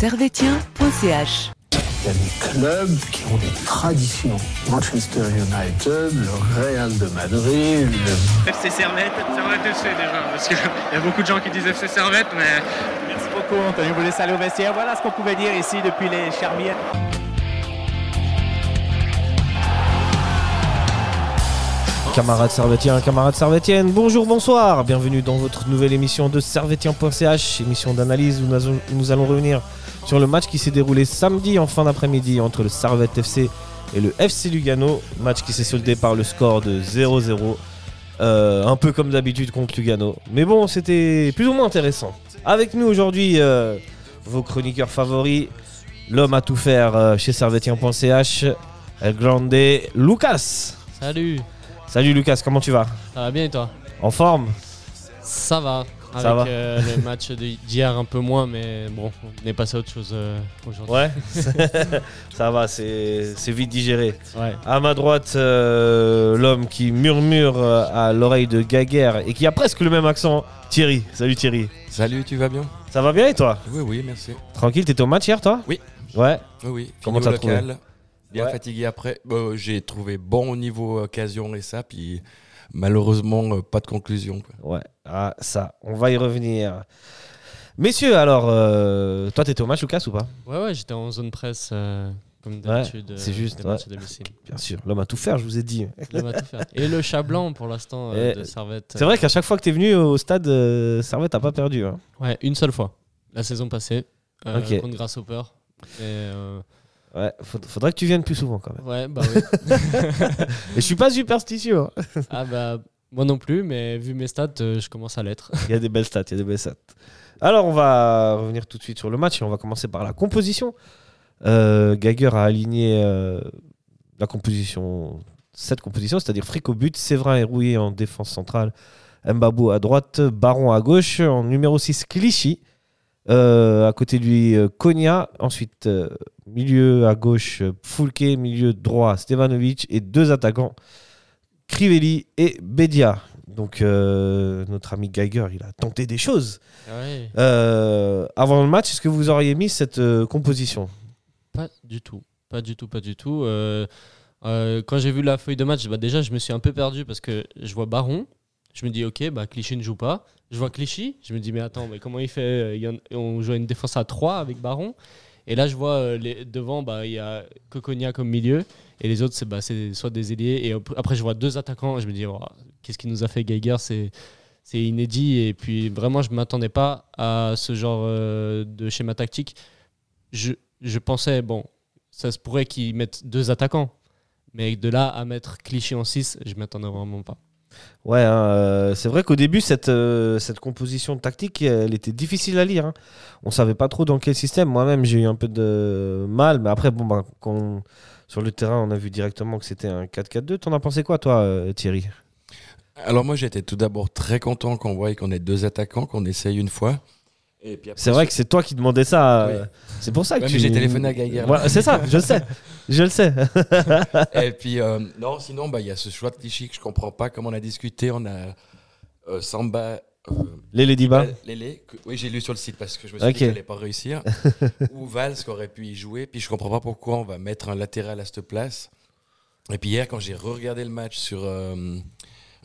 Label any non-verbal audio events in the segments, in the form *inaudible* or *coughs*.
servetien.ch. Il y a des clubs qui ont des traditions. Manchester United, le Real de Madrid, le FC Servette, Servette FC déjà, parce qu'il y a beaucoup de gens qui disent FC Servette, mais Merci beaucoup, Anthony. Vous laissez aller au vestiaire. Voilà ce qu'on pouvait dire ici depuis les Charmières. Camarades servétiens, camarades servétiennes, bonjour, bonsoir, bienvenue dans votre nouvelle émission de servetien.ch, émission d'analyse où nous allons revenir sur le match qui s'est déroulé samedi en fin d'après-midi entre le Servette FC et le FC Lugano, match qui s'est soldé par le score de 0-0, euh, un peu comme d'habitude contre Lugano, mais bon, c'était plus ou moins intéressant. Avec nous aujourd'hui, euh, vos chroniqueurs favoris, l'homme à tout faire euh, chez servetien.ch, El Grande, Lucas. Salut, Salut Lucas, comment tu vas? Ça va bien et toi? En forme? Ça va. Avec Ça va. euh, le match d'hier un peu moins, mais bon, on est passé à autre chose euh, aujourd'hui. Ouais *laughs* Ça va, c'est c'est vite digéré. Ouais. À ma droite, euh, l'homme qui murmure à l'oreille de Gaguerre et qui a presque le même accent, Thierry. Salut Thierry. Salut, tu vas bien? Ça va bien et toi? Oui, oui, merci. Tranquille, t'étais au match hier toi? Oui. Ouais. Oui, oui. Comment t'as trouvé? local, Bien Ouais. fatigué après. Bon, J'ai trouvé bon au niveau occasion et ça, puis malheureusement, euh, pas de conclusion. quoi. Ouais. Ah, ça, on va y revenir. Messieurs, alors, euh, toi t'étais au match Lucas ou pas? Ouais, ouais, j'étais en zone presse euh, comme d'habitude. c'est euh, juste, ouais. à. Bien sûr, l'homme à tout faire, je vous ai dit. On va tout faire. Et le chat blanc pour l'instant euh, de Servette. C'est vrai qu'à chaque fois que t'es venu au stade, euh, Servette t'as pas perdu. hein. Ouais, une seule fois. La saison passée. euh, Ok. Contre Grasshopper. Et, euh, Ouais, faud- faudrait que tu viennes plus souvent quand même. ouais, bah oui. *laughs* Et je suis pas superstitieux. hein. ah bah, moi non plus, mais vu mes stats, euh, je commence à l'être. Il y a des belles stats, il y a des belles stats. Alors, on va revenir tout de suite sur le match et on va commencer par la composition. Euh, Geiger a aligné euh, la composition, cette composition, c'est-à-dire Frick au but, Séverin et Rouillé en défense centrale, Mbabou à droite, Baron à gauche, en numéro 6, Clichy. Euh, à côté de lui, euh, Konya. Ensuite, euh, milieu à gauche, Foulke. Milieu droit, Stevanovic. Et deux attaquants, Crivelli et Bedia. Donc, euh, notre ami Geiger, il a tenté des choses. Euh, avant le match, est-ce que vous auriez mis cette euh, composition? Pas du tout. Pas du tout, pas du tout. Quand j'ai vu la feuille de match, bah déjà, je me suis un peu perdu parce que je vois Baron. Je me dis, ok, bah, Clichy ne joue pas. Je vois Clichy. Je me dis, mais attends, mais comment il fait? On joue une défense à 3 avec Baron. Et là, je vois euh, devant, bah, il y a Coconia comme milieu. Et les autres, c'est bah, soit des ailiers. Et ap- après, je vois deux attaquants. Et je me dis, qu'est-ce qu'il nous a fait Geiger? C'est inédit. Et puis, vraiment, je ne m'attendais pas à ce genre euh, de schéma tactique. Je, je pensais, bon, ça se pourrait qu'ils mettent deux attaquants. Mais de là à mettre Clichy en 6, je m'attendais vraiment pas. Ouais, hein, euh, c'est vrai qu'au début, cette, euh, cette composition tactique, elle était difficile à lire. hein. On savait pas trop dans quel système. Moi-même, j'ai eu un peu de mal. Mais après, bon, quand- sur le terrain, on a vu directement que c'était un 4-4-2. T'en as pensé quoi, toi, euh, Thierry? Alors moi, j'étais tout d'abord très content qu'on voie qu'on ait deux attaquants, qu'on essaye une fois. C'est vrai que c'est toi qui demandais ça. euh, C'est pour ça que Ouais, tu... j'ai téléphoné à Geiger. Voilà, c'est ça, je le sais. Je le sais. Et puis, euh, non, sinon, bah, il y a ce choix de Clichy que je comprends pas. Comme on a discuté, on a euh, Samba. euh, Les Ladyba. Lélé, que- oui, j'ai lu sur le site parce que je me suis dit qu'il n'allait pas réussir. Ou Valls qui aurait pu y jouer. Puis je comprends pas pourquoi on va mettre un latéral à cette place. Et puis hier, quand j'ai re-regardé le match sur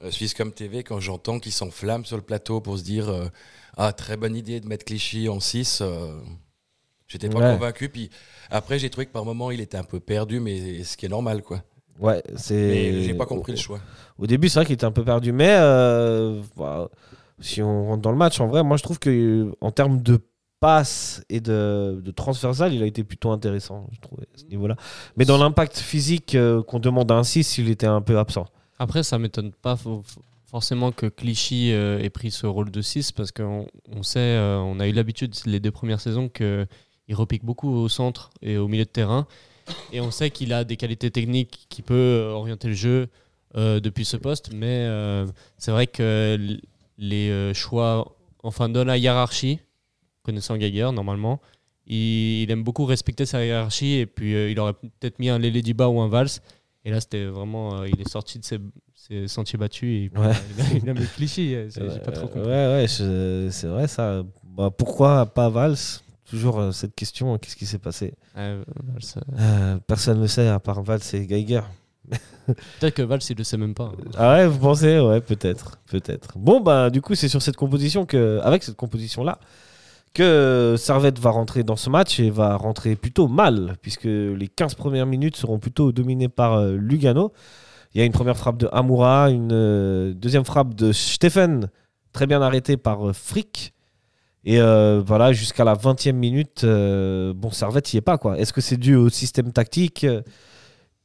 Swisscom TV, quand j'entends qu'ils s'enflamment sur le plateau pour se dire Ah, très bonne idée de mettre Clichy en 6, j'étais pas Ouais. convaincu. Puis après, j'ai trouvé que par moment, il était un peu perdu, mais ce qui est normal, quoi. Ouais, c'est. Mais j'ai pas compris le choix. Au début, c'est vrai qu'il était un peu perdu, mais euh, si on rentre dans le match, en vrai, moi je trouve que en termes de passe et de, de transversal, il a été plutôt intéressant, je trouve, à ce niveau-là. Mais dans l'impact physique euh, qu'on demande à un 6, il était un peu absent. Après, ça m'étonne pas forcément que Clichy euh, ait pris ce rôle de 6 parce qu'on on sait, euh, on a eu l'habitude les deux premières saisons qu'il repique beaucoup au centre et au milieu de terrain. Et on sait qu'il a des qualités techniques qui peut euh, orienter le jeu depuis ce poste. Mais c'est vrai que les choix, enfin, dans la hiérarchie, connaissant Geiger normalement, il, aime beaucoup respecter sa hiérarchie et puis il aurait peut-être mis un Lélé ou un Vals. Et là, c'était vraiment. il est sorti de ses, ses sentiers battus et puis, Ouais. il a mis Clichy. euh, c'est- J'ai pas trop compris. ouais, ouais, c'est vrai ça. Bah, pourquoi pas Valls? Toujours euh, cette question qu'est-ce qui s'est passé? Euh, Personne ne le sait à part Valls et Geiger. *laughs* Peut-être que Valls, il le sait même pas. Ah ouais, vous pensez? Ouais, peut-être, peut-être. Bon, bah, du coup, c'est sur cette composition que, avec cette composition-là, que Servette va rentrer dans ce match et va rentrer plutôt mal, puisque les 15 premières minutes seront plutôt dominées par Lugano. Il y a une première frappe de Amoura, une euh, deuxième frappe de Stephen, très bien arrêtée par euh, Frick. Et euh, voilà, jusqu'à la 20e minute, euh, bon, Servette n'y est pas. quoi. Est-ce que c'est dû au système tactique?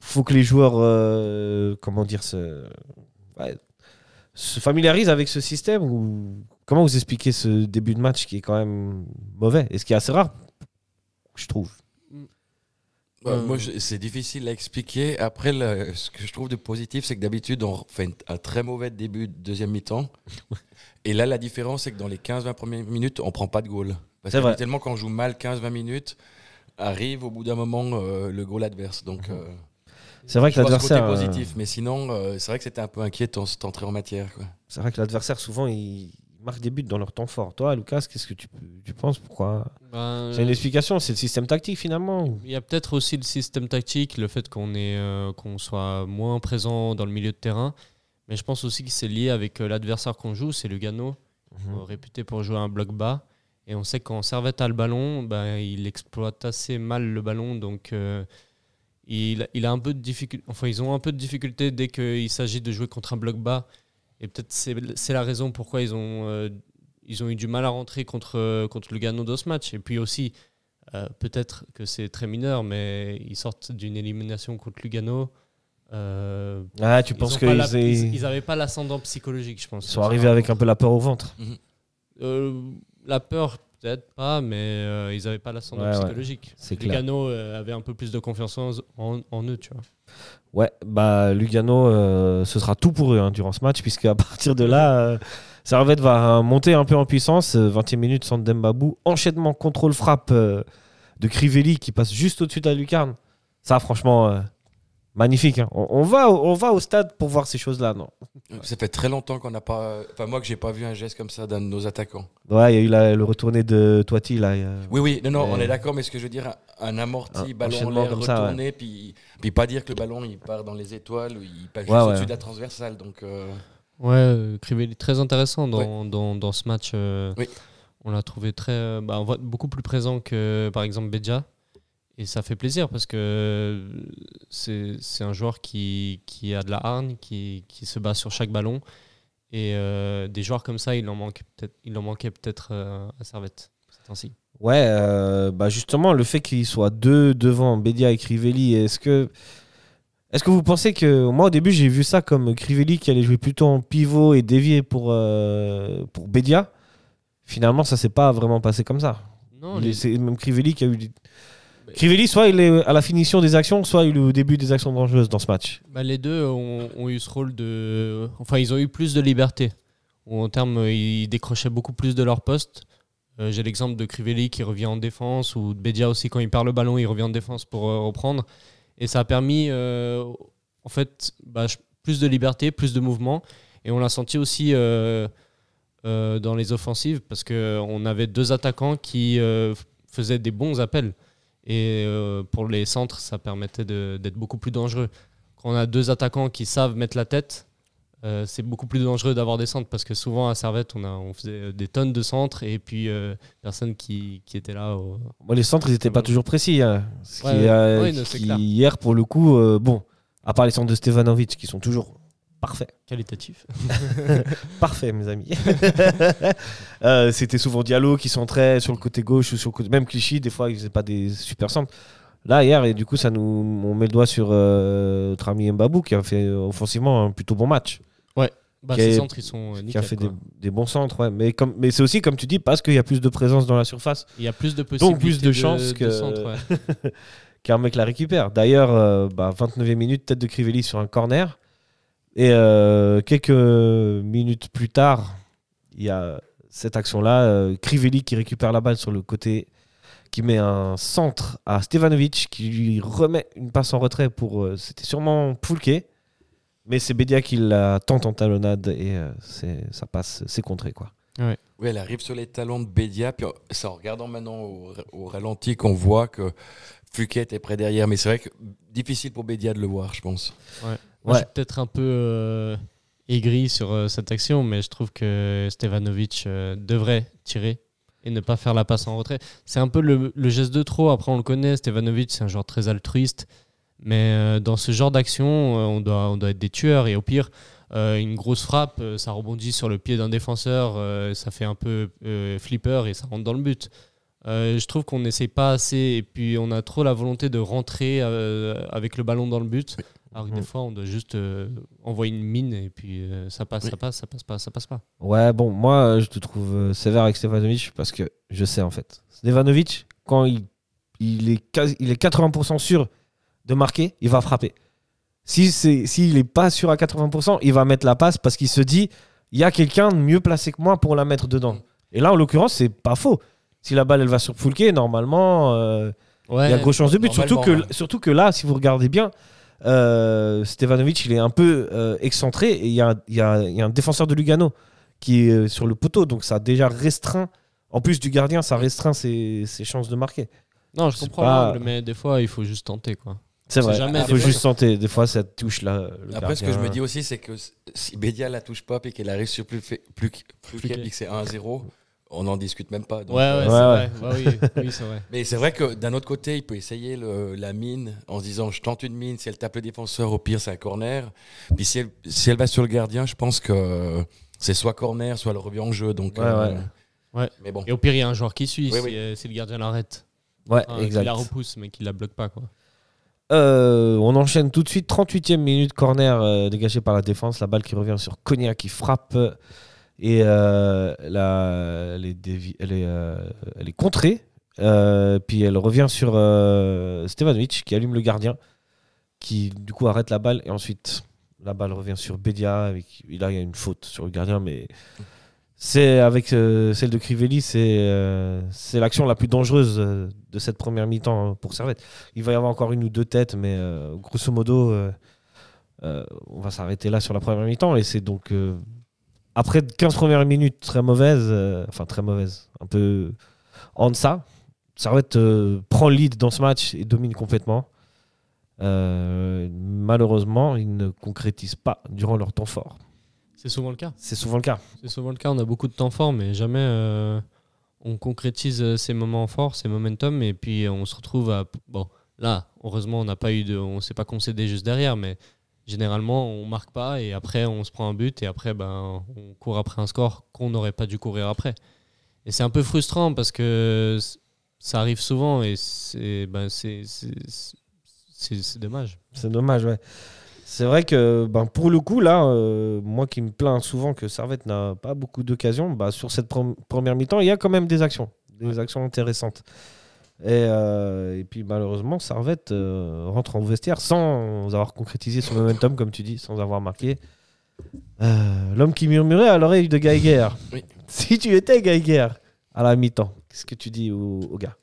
Faut que les joueurs, comment dire, se familiarisent avec ce système ou comment vous expliquez ce début de match qui est quand même mauvais? Et ce qui est assez rare, je trouve. Ouais, Euh, Moi, c'est difficile à expliquer. Après, le- ce que je trouve de positif, c'est que d'habitude, on fait un très mauvais début de deuxième mi-temps. *laughs* Et là, la différence, c'est que dans les 15-20 premières minutes, on prend pas de goal. Parce que tellement quand on joue mal 15-20 minutes, arrive au bout d'un moment euh, le goal adverse. Donc, Mhm. euh, C'est vrai que l'adversaire, euh, positif. Mais sinon, c'est vrai que c'était un peu inquiétant cette entrée en matière. C'est vrai que l'adversaire souvent il marque des buts dans leur temps fort. Toi, Lucas, qu'est-ce que tu, tu penses? Pourquoi? Ben, C'est une explication, c'est le système tactique finalement. Il y a peut-être aussi le système tactique, le fait qu'on euh, qu'on soit moins présent dans le milieu de terrain. Mais je pense aussi que c'est lié avec euh, l'adversaire qu'on joue, c'est Lugano, Mhm. euh, réputé pour jouer un bloc bas. Et on sait que quand Servette a le ballon, ben, il exploite assez mal le ballon. Donc euh, il, il a un peu de difficulté. Enfin, ils ont un peu de difficulté dès qu'il s'agit de jouer contre un bloc bas. Et peut-être c'est c'est la raison pourquoi ils ont, euh, ils ont eu du mal à rentrer contre, contre Lugano dans ce match. Et puis aussi, euh, peut-être que c'est très mineur, mais ils sortent d'une élimination contre Lugano. Euh, Ah, tu ils penses qu'ils ils, ils ils avaient pas l'ascendant psychologique, je pense. sont arrivés avec un peu la peur au ventre Euh, la peur, peut-être pas, mais euh, ils n'avaient pas l'ascendant Ouais, ouais. psychologique. C'est clair. Lugano euh, avait un peu plus de confiance en eux, tu vois. Ouais, bah Lugano, euh, ce sera tout pour eux hein, durant ce match, puisque à partir de là, euh, Servette va monter un peu en puissance. Euh, 20e minute, centre d'Embabou, enchaînement, contrôle, frappe euh, de Crivelli qui passe juste au-dessus de la lucarne. Ça, franchement, euh, magnifique. hein. On, on va, au- on va au stade pour voir ces choses-là, non? Ça fait très longtemps qu'on n'a pas. Enfin, moi, que j'ai pas vu un geste comme ça d'un de nos attaquants. Ouais, il y a eu la- le retourné de Toiti là. Oui, oui, non, non, Mais- on est d'accord, mais ce que je veux dire, un, amorti, Un ballon en l'air retourné, puis, puis pas dire que le ballon il part dans les étoiles ou il passe Ouais, juste ouais. au-dessus de la transversale. Donc, euh, Ouais, Crivelli, très intéressant dans, dans, dans ce match. euh, Oui. On l'a trouvé très, euh, bah, on voit beaucoup plus présent que par exemple Beja. Et ça fait plaisir parce que c'est c'est un joueur qui, qui a de la hargne, qui, qui se bat sur chaque ballon. Et euh, des joueurs comme ça, il en manquait peut-être il en manquait peut-être à Servette. C'est ainsi. Ouais, euh, bah justement, le fait qu'il soit deux devant Bedia et Crivelli, est-ce que, est-ce que vous pensez que. Moi, au début, j'ai vu ça comme Crivelli qui allait jouer plutôt en pivot et dévier pour, euh, pour Bedia. Finalement, ça s'est pas vraiment passé comme ça. Non, les- est- C'est même Crivelli qui a eu. Crivelli, soit il est à la finition des actions, soit il est au début des actions dangereuses dans ce match. Bah, les deux ont, ont eu ce rôle de. Enfin, ils ont eu plus de liberté. Ou en termes, ils décrochaient beaucoup plus de leur poste. Euh, J'ai l'exemple de Crivelli qui revient en défense, ou de Bedia aussi, quand il perd le ballon, il revient en défense pour euh, reprendre. Et ça a permis, euh, en fait, bah, plus de liberté, plus de mouvement. Et on l'a senti aussi dans les offensives, parce qu'on avait deux attaquants qui faisaient des bons appels. Et pour les centres, ça permettait d'être beaucoup plus dangereux. Quand on a deux attaquants qui savent mettre la tête, euh, c'est beaucoup plus dangereux d'avoir des centres parce que souvent à Servette, on, a, on faisait des tonnes de centres et puis euh, personne qui, qui était là. au- les centres, ils n'étaient pas toujours précis. hein. Ce Ouais, euh, non, qui, hier, pour le coup, euh, bon, à part les centres de Stevanovic qui sont toujours parfaits. qualitatif. *laughs* Parfait, mes amis. *laughs* Euh, C'était souvent Diallo qui centrait sur le côté gauche ou sur le côté. Même Clichy, des fois, ils faisaient pas des super centres. Là, hier, et du coup, ça nous, on met le doigt sur euh, notre ami Mbabou qui a fait euh, offensivement un plutôt bon match. Bah, Qui ces a- centres, ils sont euh, qui a fait des, des bons centres. ouais. Mais, comme, mais c'est aussi, comme tu dis, parce qu'il y a plus de présence dans la surface Il y a plus de possibilités. plus de chances que- ouais. *laughs* qu'un mec la récupère. D'ailleurs, euh, bah, 29e minute, tête de Crivelli sur un corner. Et euh, quelques minutes plus tard, il y a cette action-là. euh, Crivelli qui récupère la balle sur le côté, qui met un centre à Stevanovic, qui lui remet une passe en retrait pour. C'était sûrement Poulke. Mais c'est Bédia qui la tente en talonnade et euh, c'est- ça passe, c'est contré. Quoi. Oui, elle arrive sur les talons de Bédia, puis on- c'est en regardant maintenant au, au ralenti qu'on voit que Fluquet est près derrière. Mais c'est vrai que difficile pour Bédia de le voir, je pense. Moi, Ouais. je suis peut-être un peu euh, aigri sur euh, cette action, mais je trouve que Stevanovic euh, devrait tirer et ne pas faire la passe en retrait. C'est un peu le, le geste de trop. Après, on le connaît, Stevanovic, c'est un joueur très altruiste. Mais euh, dans ce genre d'action, euh, on, doit, on doit être des tueurs. Et au pire, euh, une grosse frappe, euh, ça rebondit sur le pied d'un défenseur, euh, ça fait un peu euh, flipper et ça rentre dans le but. Euh, je trouve qu'on n'essaye pas assez et puis on a trop la volonté de rentrer euh, avec le ballon dans le but. Alors que des Mhm. fois, on doit juste euh, envoyer une mine et puis euh, ça passe, Oui. ça passe, ça passe pas, ça passe pas. Ouais, bon, moi, je te trouve sévère avec Stevanovic parce que je sais en fait. Stevanovic, quand il, il, est, quasi- il est 80% sûr de marquer, il va frapper. Si c'est s'il n'est pas sûr à 80%, il va mettre la passe parce qu'il se dit il y a quelqu'un de mieux placé que moi pour la mettre dedans. Et là, en l'occurrence, c'est pas faux. Si la balle elle va sur Foulke, normalement, euh, Ouais, il y a grosse chance de but. Surtout que, normalement, ouais. surtout que là, si vous regardez bien, euh, Stevanovic, il est un peu euh, excentré et il y a, il y a- il y a un défenseur de Lugano qui est euh, sur le poteau. Donc ça a déjà restreint, en plus du gardien, ça restreint ses, ses chances de marquer. non, je comprends pas- l'angle, mais des fois, il faut juste tenter quoi. C'est vrai, jamais, il des faut juste tenter. Des fois, ça touche là. le Après, ce que je me dis aussi, c'est que si Bédia la touche pas et qu'elle arrive sur plus, plus, plus, que c'est 1-0, on n'en discute même pas. Donc, ouais, ouais, euh, c'est ouais, vrai. Ouais, oui, oui, c'est vrai. *laughs* Mais c'est vrai que d'un autre côté, il peut essayer le- la mine en se disant je tente une mine, si elle tape le défenseur, au pire c'est un corner. Puis si elle, si elle va sur le gardien, je pense que c'est soit corner, soit le revient en jeu. Donc, Ouais, euh, ouais. Ouais. Mais bon. Et au pire, il y a un joueur qui suit Oui, si, oui. euh, si le gardien l'arrête. Ouais, Enfin, qui exact. la repousse, mais qui la bloque pas quoi. Euh, on enchaîne tout de suite. 38e minute, corner euh, dégagé par la défense. La balle qui revient sur Konya qui frappe. Et euh, la- elle, est elle, est, elle est contrée. Puis elle revient sur Stevanovic qui allume le gardien. Qui du coup arrête la balle. Et ensuite, la balle revient sur Bedia. Avec, il y a une faute sur le gardien. Mais c'est avec euh, celle de Crivelli, c'est euh, c'est l'action la plus dangereuse euh, de cette première mi-temps hein, pour Servette. Il va y avoir encore une ou deux têtes, mais grosso modo, on va s'arrêter là sur la première mi-temps. Et c'est donc après 15 premières minutes très mauvaises, enfin très mauvaises, un peu en deçà. Servette prend le lead dans ce match et domine complètement. Malheureusement, ils ne concrétisent pas durant leur temps fort. C'est souvent le cas. C'est souvent le cas. C'est souvent le cas. On a beaucoup de temps fort, mais jamais euh, on concrétise euh, ces moments forts, ces momentum, et puis on se retrouve à. Bon, là, heureusement, on n'a pas eu de. On s'est pas concédé juste derrière, mais généralement, on marque pas, et après, on se prend un but, et après, ben, on court après un score qu'on n'aurait pas dû courir après. Et c'est un peu frustrant parce que ça arrive souvent, et c'est ben, c'est- c'est- c'est- c'est dommage. C'est dommage, ouais. C'est vrai que ben, pour le coup, là, euh, moi qui me plains souvent que Servette n'a pas beaucoup d'occasions, bah, sur cette première mi-temps, il y a quand même des actions, des actions intéressantes. Et, euh, et puis malheureusement, Servette euh, rentre en vestiaire sans avoir concrétisé son momentum, comme tu dis, sans avoir marqué. L'homme qui murmurait à l'oreille de Geiger. Oui. *laughs* Si tu étais Geiger à la mi-temps, qu'est-ce que tu dis au, au gars?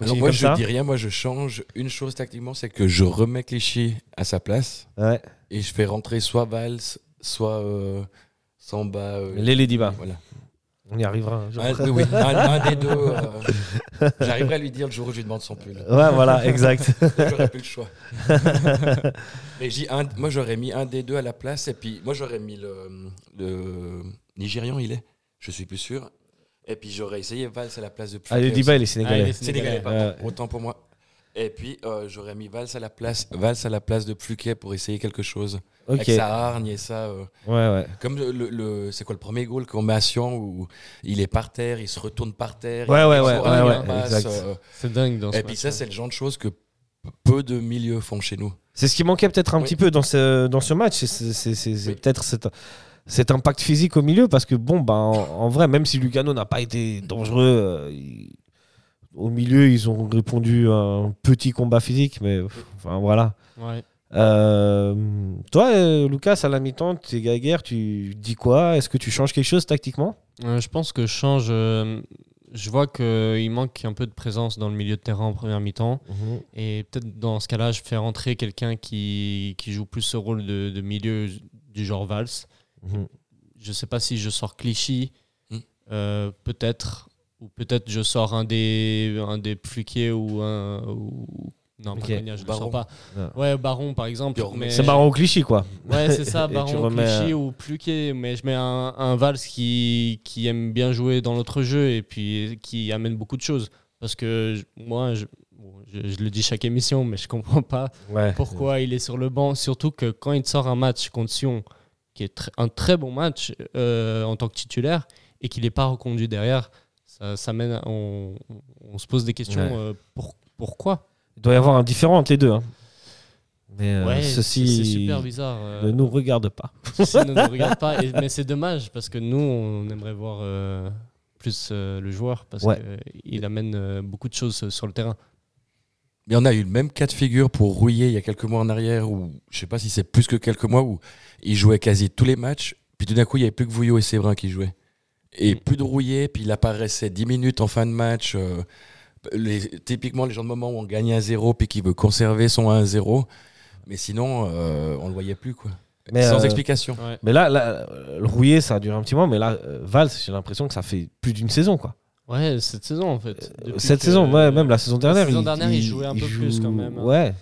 Alors moi, je ça dis rien. Moi, je change une chose tactiquement, c'est que je remets Clichy à sa place Ouais. et je fais rentrer soit Valls, soit euh, Samba. euh, Les Diba. Voilà. On y arrivera. un jour. Un, oui, oui, *laughs* un, un des deux. euh, J'arriverai à lui dire le jour où je lui demande son pull. Ouais, voilà, exact. *laughs* J'aurais plus le choix. *laughs* Mais un- moi, j'aurais mis un des deux à la place. Et puis, moi, j'aurais mis le, le Nigérian, il est Je suis plus sûr. Et puis, j'aurais essayé Valls à la place de Allez, Pflucker Diba, aussi. il est sénégalais. Allez, Sénégalais, Sénégalais, pardon. Autant pour moi. Et puis, euh, j'aurais mis Valls à la place, Valls à la place de Pflucker pour essayer quelque chose. Ok. Avec sa hargne et ça. euh, Ouais, ouais. comme le, le- le- c'est quoi le premier goal qu'on met à Sion où il est par terre, il se retourne par terre. Ouais, il ouais, ouais, ouais, il euh, C'est dingue dans ce et puis ça, c'est le genre de choses que peu de milieux font chez nous. C'est ce qui manquait peut-être un Oui. petit peu dans ce, dans ce match. C'est- Oui. peut-être cet, cet impact physique au milieu parce que, bon, bah, en, en vrai, même si Lugano n'a pas été dangereux, euh, il- au milieu, ils ont répondu à un petit combat physique, mais pff, enfin, voilà. Ouais. Euh, toi, euh, Lucas, à la mi-temps, tu es Geiger, tu dis quoi? Est-ce que tu changes quelque chose tactiquement? Je pense que je change. je vois qu'il manque un peu de présence dans le milieu de terrain en première mi-temps. Et peut-être dans ce cas-là, je fais rentrer quelqu'un qui, qui joue plus ce rôle de, de milieu du genre Valls. Mhm. Je sais pas si je sors Clichy Mm. euh, peut-être. Ou peut-être je sors un des, un des Fluquier ou un. Ou... Non, Ok. pas Cognac, je ne Baron. sors pas. Ouais. Ouais, Baron par exemple. Mais- C'est marrant au cliché, quoi. Ouais, c'est ça, *laughs* Baron, remets, Clichy euh, ou Pluquet. Mais je mets un, un Vals qui, qui aime bien jouer dans notre jeu et puis qui amène beaucoup de choses. Parce que moi, je, je, je le dis chaque émission, mais je comprends pas Ouais. pourquoi il est sur le banc. Surtout que quand il sort un match contre Sion, qui est tr- un très bon match euh, en tant que titulaire, et qu'il n'est pas reconduit derrière, ça, ça mène à- on, on se pose des questions. Ouais. euh, pour, pourquoi? Il doit y avoir un différent entre les deux. hein. Mais euh, ceci super bizarre. ne nous regarde pas. Ça ne nous *laughs* regarde pas. Et- mais c'est dommage parce que nous, on aimerait voir plus le joueur parce Ouais. qu'il amène beaucoup de choses sur le terrain. Mais on a eu le même cas de figure pour Rouillé il y a quelques mois en arrière, où je sais pas si c'est plus que quelques mois, où il jouait quasi tous les matchs, puis tout d'un coup il y avait plus que Vouillot et Séverin qui jouaient. Et Mm. plus de Rouillé, puis il apparaissait 10 minutes en fin de match. euh, les, typiquement les gens de moment où on gagne 1-0 puis qui veut conserver son 1-0. Mais sinon, euh, on le voyait plus quoi. Mais, Sans euh, explication. Ouais. Mais là, là, le rouillé, ça a duré un petit moment. Mais là, euh, Valls, j'ai l'impression que ça fait plus d'une saison, quoi. Ouais, cette saison en fait. Depuis Cette saison, ouais, même la saison dernière. saison dernière, il jouait un peu plus, quand même, hein. Ouais.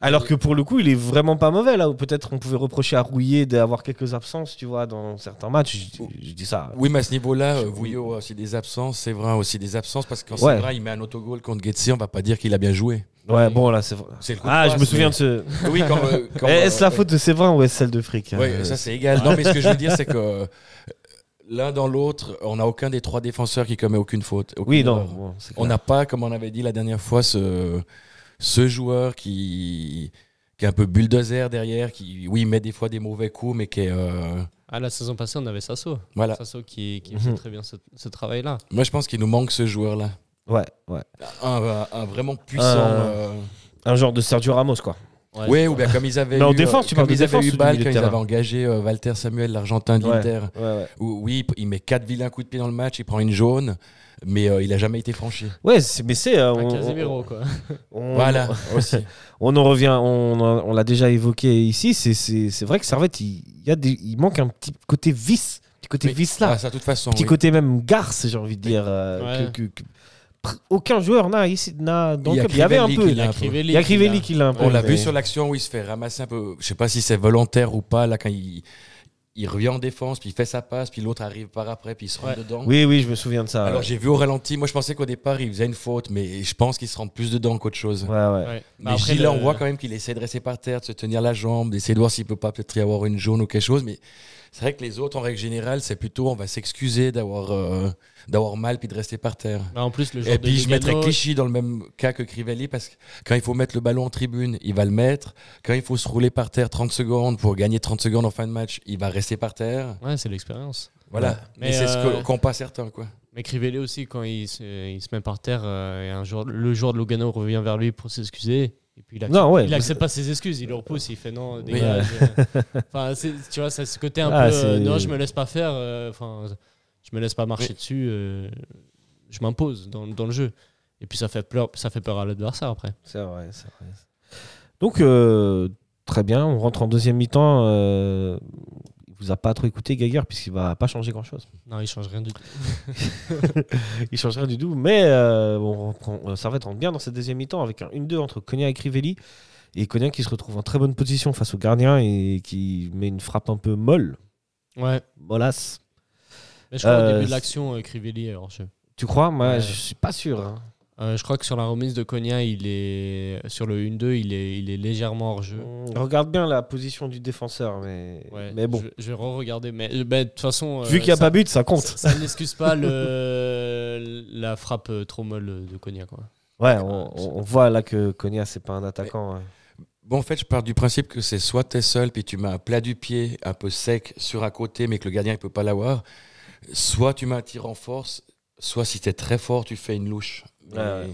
Alors que pour le coup, il est vraiment pas mauvais là. Peut-être on pouvait reprocher à Rouillé d'avoir quelques absences, tu vois, dans certains matchs. Je, je dis ça. Oui, mais à ce niveau-là, euh, Vouillot a aussi des absences, Séverin a aussi des absences, parce que quand Ouais. Il met un autogol contre Getsi, on va pas dire qu'il a bien joué. Ouais, bon là, c'est. C'est de Ah, je me souviens de ce. Oui, quand, euh, quand, *laughs* Eh, Est-ce euh, la faute de Séverin ou est-ce celle de Frick Oui, Euh, ça c'est égal. Non, mais ce que je veux dire, c'est que euh, l'un dans l'autre, on n'a aucun des trois défenseurs qui commet aucune faute. aucune Oui, non. bon, On n'a pas, comme on avait dit la dernière fois, ce, ce joueur qui, qui est un peu bulldozer derrière, qui, oui, met des fois des mauvais coups, mais qui est. euh, Ah, la saison passée, on avait Sasso. voilà. Sasso qui, qui Mhm. faisait très bien ce, ce travail-là. Moi, je pense qu'il nous manque ce joueur-là. Ouais, ouais. Un, un- un vraiment puissant. Euh, Un genre de Sergio Ramos, quoi. Ouais, ou bien comme ils avaient Mais en eu, défense, tu comme parles de ils avaient eu de quand ils avaient engagé euh, Walter Samuel, l'Argentin d'Inter. Ouais, ouais. où, oui, il met quatre vilains coups de pied dans le match, il prend une jaune, mais euh, il a jamais été franchi. Ouais, c'est- mais c'est. euh, Un on- Casemiro, quoi. on- Voilà, *laughs* aussi. *laughs* On en revient, on, on l'a déjà évoqué ici. C'est- C'est c'est vrai que Servette, il, y a des, il manque un petit côté vice, petit côté Oui. vice là, Ah, ça, de toute façon. petit oui. côté même garce, j'ai envie de dire. euh, Ouais. que- que- que- pr- aucun joueur n'a ici, n'a dans Il y le a club. Il y avait un peu. Il y un peu. Crivelli a Crivelli qui l'a un peu. On l'a vu sur l'action où il se fait ramasser un peu. Je sais pas si c'est volontaire ou pas, là, quand il, il revient en défense, puis il fait sa passe, puis l'autre arrive par après, puis il se rentre Ouais. dedans. Oui, oui, je me souviens de ça. Alors ouais. j'ai vu au ralenti, moi je pensais qu'au départ il faisait une faute, mais je pense qu'il se rentre plus dedans qu'autre chose. Ouais, ouais. Ouais. Mais Après, Gilles, là, le- on voit quand même qu'il essaie de rester par terre, de se tenir la jambe, d'essayer de voir s'il peut pas peut-être y avoir une jaune ou quelque chose. Mais c'est vrai que les autres, en règle générale, c'est plutôt on va s'excuser d'avoir euh, d'avoir mal puis de rester par terre. Bah, en plus, le Et puis je mettrais Clichy dans le même cas que Crivelli parce que quand il faut mettre le ballon en tribune, il va le mettre. Quand il faut se rouler par terre 30 secondes pour gagner 30 secondes en fin de match, il va rester par terre. Ouais, c'est l'expérience. Voilà. Ouais. Mais, Mais, c'est ce euh, que- qu'ont pas certains. Quoi. Mais Crivelli aussi, quand il se, il se met par terre, euh, et un jour, le joueur de Lugano revient vers lui pour s'excuser. Et puis il accepte, Non, ouais, il mais accepte pas ses excuses, il le repousse, il fait non, Oui. dégage. *laughs* enfin, tu vois, c'est ce côté un Ah, peu euh, non, je me laisse pas faire, euh, enfin, je me laisse pas marcher Oui. dessus, euh, je m'impose dans, dans le jeu. Et puis ça fait peur, ça fait peur à l'adversaire après. C'est vrai, c'est vrai. Donc, euh, très bien, on rentre en deuxième mi-temps. Euh, vous a pas trop écouté, Geiger, puisqu'il va pas changer grand-chose. Non, il change rien du tout. *laughs* il change rien du tout. Mais euh, on euh, Servette rentre bien dans cette deuxième mi-temps avec un 1-2 entre Konya et Crivelli. Et Konya qui se retrouve en très bonne position face au gardien et qui met une frappe un peu molle, Ouais. mollasse. Mais je crois Euh, au début de l'action, euh, Crivelli est hors jeu. Tu crois? Moi, Ouais. je suis pas sûr. hein. Euh, je crois que sur la remise de Konya, il est sur le 1-2, il est, il est légèrement hors jeu. Regarde bien la position du défenseur, mais, Ouais, mais bon. Je, je vais re-regarder. Mais euh, bah, de toute façon. Vu euh, qu'il n'y a ça- pas but, ça compte. Ça, ça n'excuse pas le, *laughs* la frappe trop molle de Konya. Quoi. Ouais, on, on- on voit là que Konya, c'est pas un attaquant. Bon, en fait, je pars du principe que c'est soit tu es seul, puis tu mets un plat du pied un peu sec sur un côté, mais que le gardien il peut pas l'avoir. Soit tu mets un tir en force, soit si tu es très fort, tu fais une louche. Mais Ouais, ouais.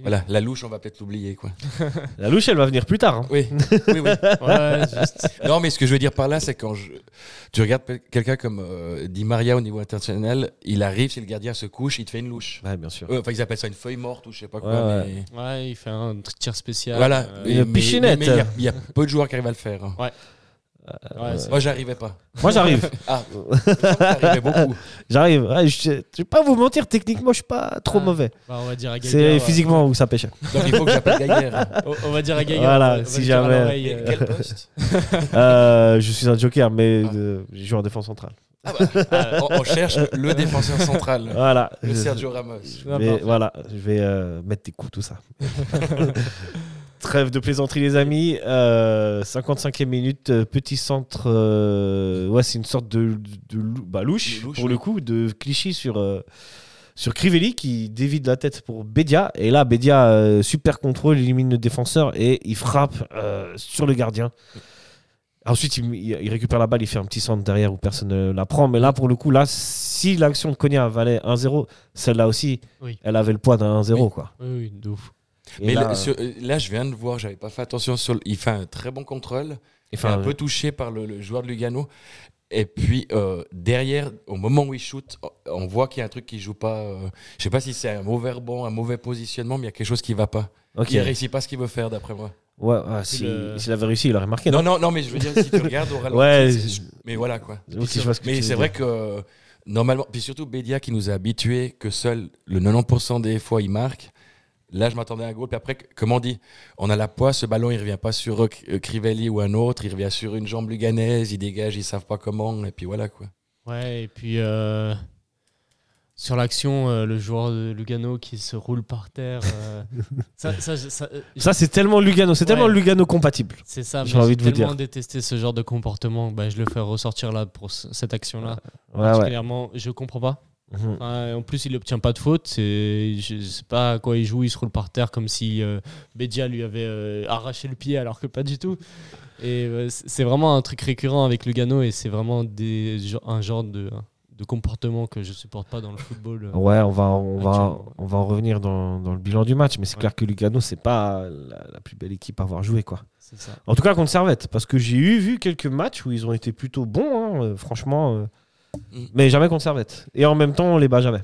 Voilà, la louche, on va peut-être l'oublier. quoi. *laughs* La louche, elle va venir plus tard. hein. Oui, *laughs* oui, oui. Ouais, juste. Non, mais ce que je veux dire par là, c'est quand je... tu regardes pe- quelqu'un comme euh, Di Maria au niveau international, il arrive, si le gardien se couche, il te fait une louche. Ouais, bien sûr. Euh, Enfin, ils appellent ça une feuille morte ou je sais pas quoi. Ouais, mais- Ouais, il fait un tir spécial. Voilà. Euh, Une mais- pichinette. mais il y a- il y, a peu de joueurs qui arrivent à le faire. hein. Ouais, c'est- Moi, j'arrivais pas. Moi, j'arrive. *laughs* Ah, j'arrivais beaucoup. j'arrive. Ouais, je, je vais pas vous mentir, techniquement, je suis pas trop Ah. mauvais. bah, on va dire à. C'est euh, physiquement où ça pêche. Donc, il faut que j'appelle Gaillard. *laughs* On, on va dire à Gaillard. Voilà, on va- on va si le dire à jamais- euh, Quel poste *laughs* Euh, je suis un joker, mais Ah. euh, je joue en défense centrale. ah bah, on, on cherche le défenseur central, Voilà. le Sergio Ramos. Ouais, Mais voilà, je vais euh, mettre des coups, tout ça. Trêve de plaisanterie, les amis. Euh, 55e minute, euh, petit centre. euh, ouais, c'est une sorte de, de, lou- bah, louche, Louche, pour le coup, de Clichy sur, euh, sur Crivelli qui dévide la tête pour Bédia. Et là, Bédia, euh, super contrôle, élimine le défenseur et il frappe euh, sur le gardien. Ensuite, il, il- il récupère la balle, il fait un petit centre derrière où personne ne la prend. Mais là, pour le coup, là, si l'action de Konya valait 1-0, celle-là aussi, Oui. elle avait le poids d'un 1-0. Oui. Quoi. Oui, oui, de ouf. Mais là, là, sur- euh, là, je viens de voir, j'avais pas fait attention sur. Il fait un très bon contrôle. Il est enfin, un peu touché par le, le joueur de Lugano. Et puis euh, derrière, au moment où il shoot, on voit qu'il y a un truc qui joue pas. euh, je sais pas si c'est un mauvais rebond, un mauvais positionnement, mais il y a quelque chose qui va pas. ok. Il réussit pas ce qu'il veut faire d'après moi. Ouais, ouais, si- le- S'il avait réussi, il aurait marqué. Non, Non, non, non, mais je veux dire, si tu *laughs* regardes au ralenti, Ouais, je- mais voilà quoi. Ce Mais c'est vrai que euh, normalement, puis surtout Bédia qui nous a habitués que seul le 90% des fois il marque. Là, je m'attendais à un goal. Puis après, comme on dit, on a la poisse, ce ballon, il revient pas sur euh, Crivelli ou un autre, il revient sur une jambe luganaise, il dégage, ils savent pas comment, et puis voilà quoi. Ouais, et puis euh, sur l'action, euh, le joueur de Lugano qui se roule par terre. euh, *laughs* ça, ça, ça, euh, Ça, c'est tellement Lugano. C'est tellement Ouais. Lugano compatible. c'est ça, j'ai envie j'ai de vous tellement dire. détesté ce genre de comportement. Bah, je le fais ressortir là pour ce- cette action-là. Ouais, ouais. Particulièrement, je comprends pas. Mhm. Enfin, en plus, il n'obtient pas de faute. Je sais pas à quoi il joue. Il se roule par terre comme si euh, Bedia lui avait euh, arraché le pied, alors que pas du tout. Et euh, c'est vraiment un truc récurrent avec Lugano et c'est vraiment des, un genre de, de comportement que je supporte pas dans le football. euh. Ouais, on va, on va, on va en revenir dans, dans le bilan du match, mais c'est Ouais. clair que Lugano, c'est pas la, la plus belle équipe à avoir joué, quoi. Ça. En tout cas contre Servette, parce que j'ai eu vu quelques matchs où ils ont été plutôt bons, hein, franchement. Mais jamais contre Servette. Et en même temps, on les bat jamais.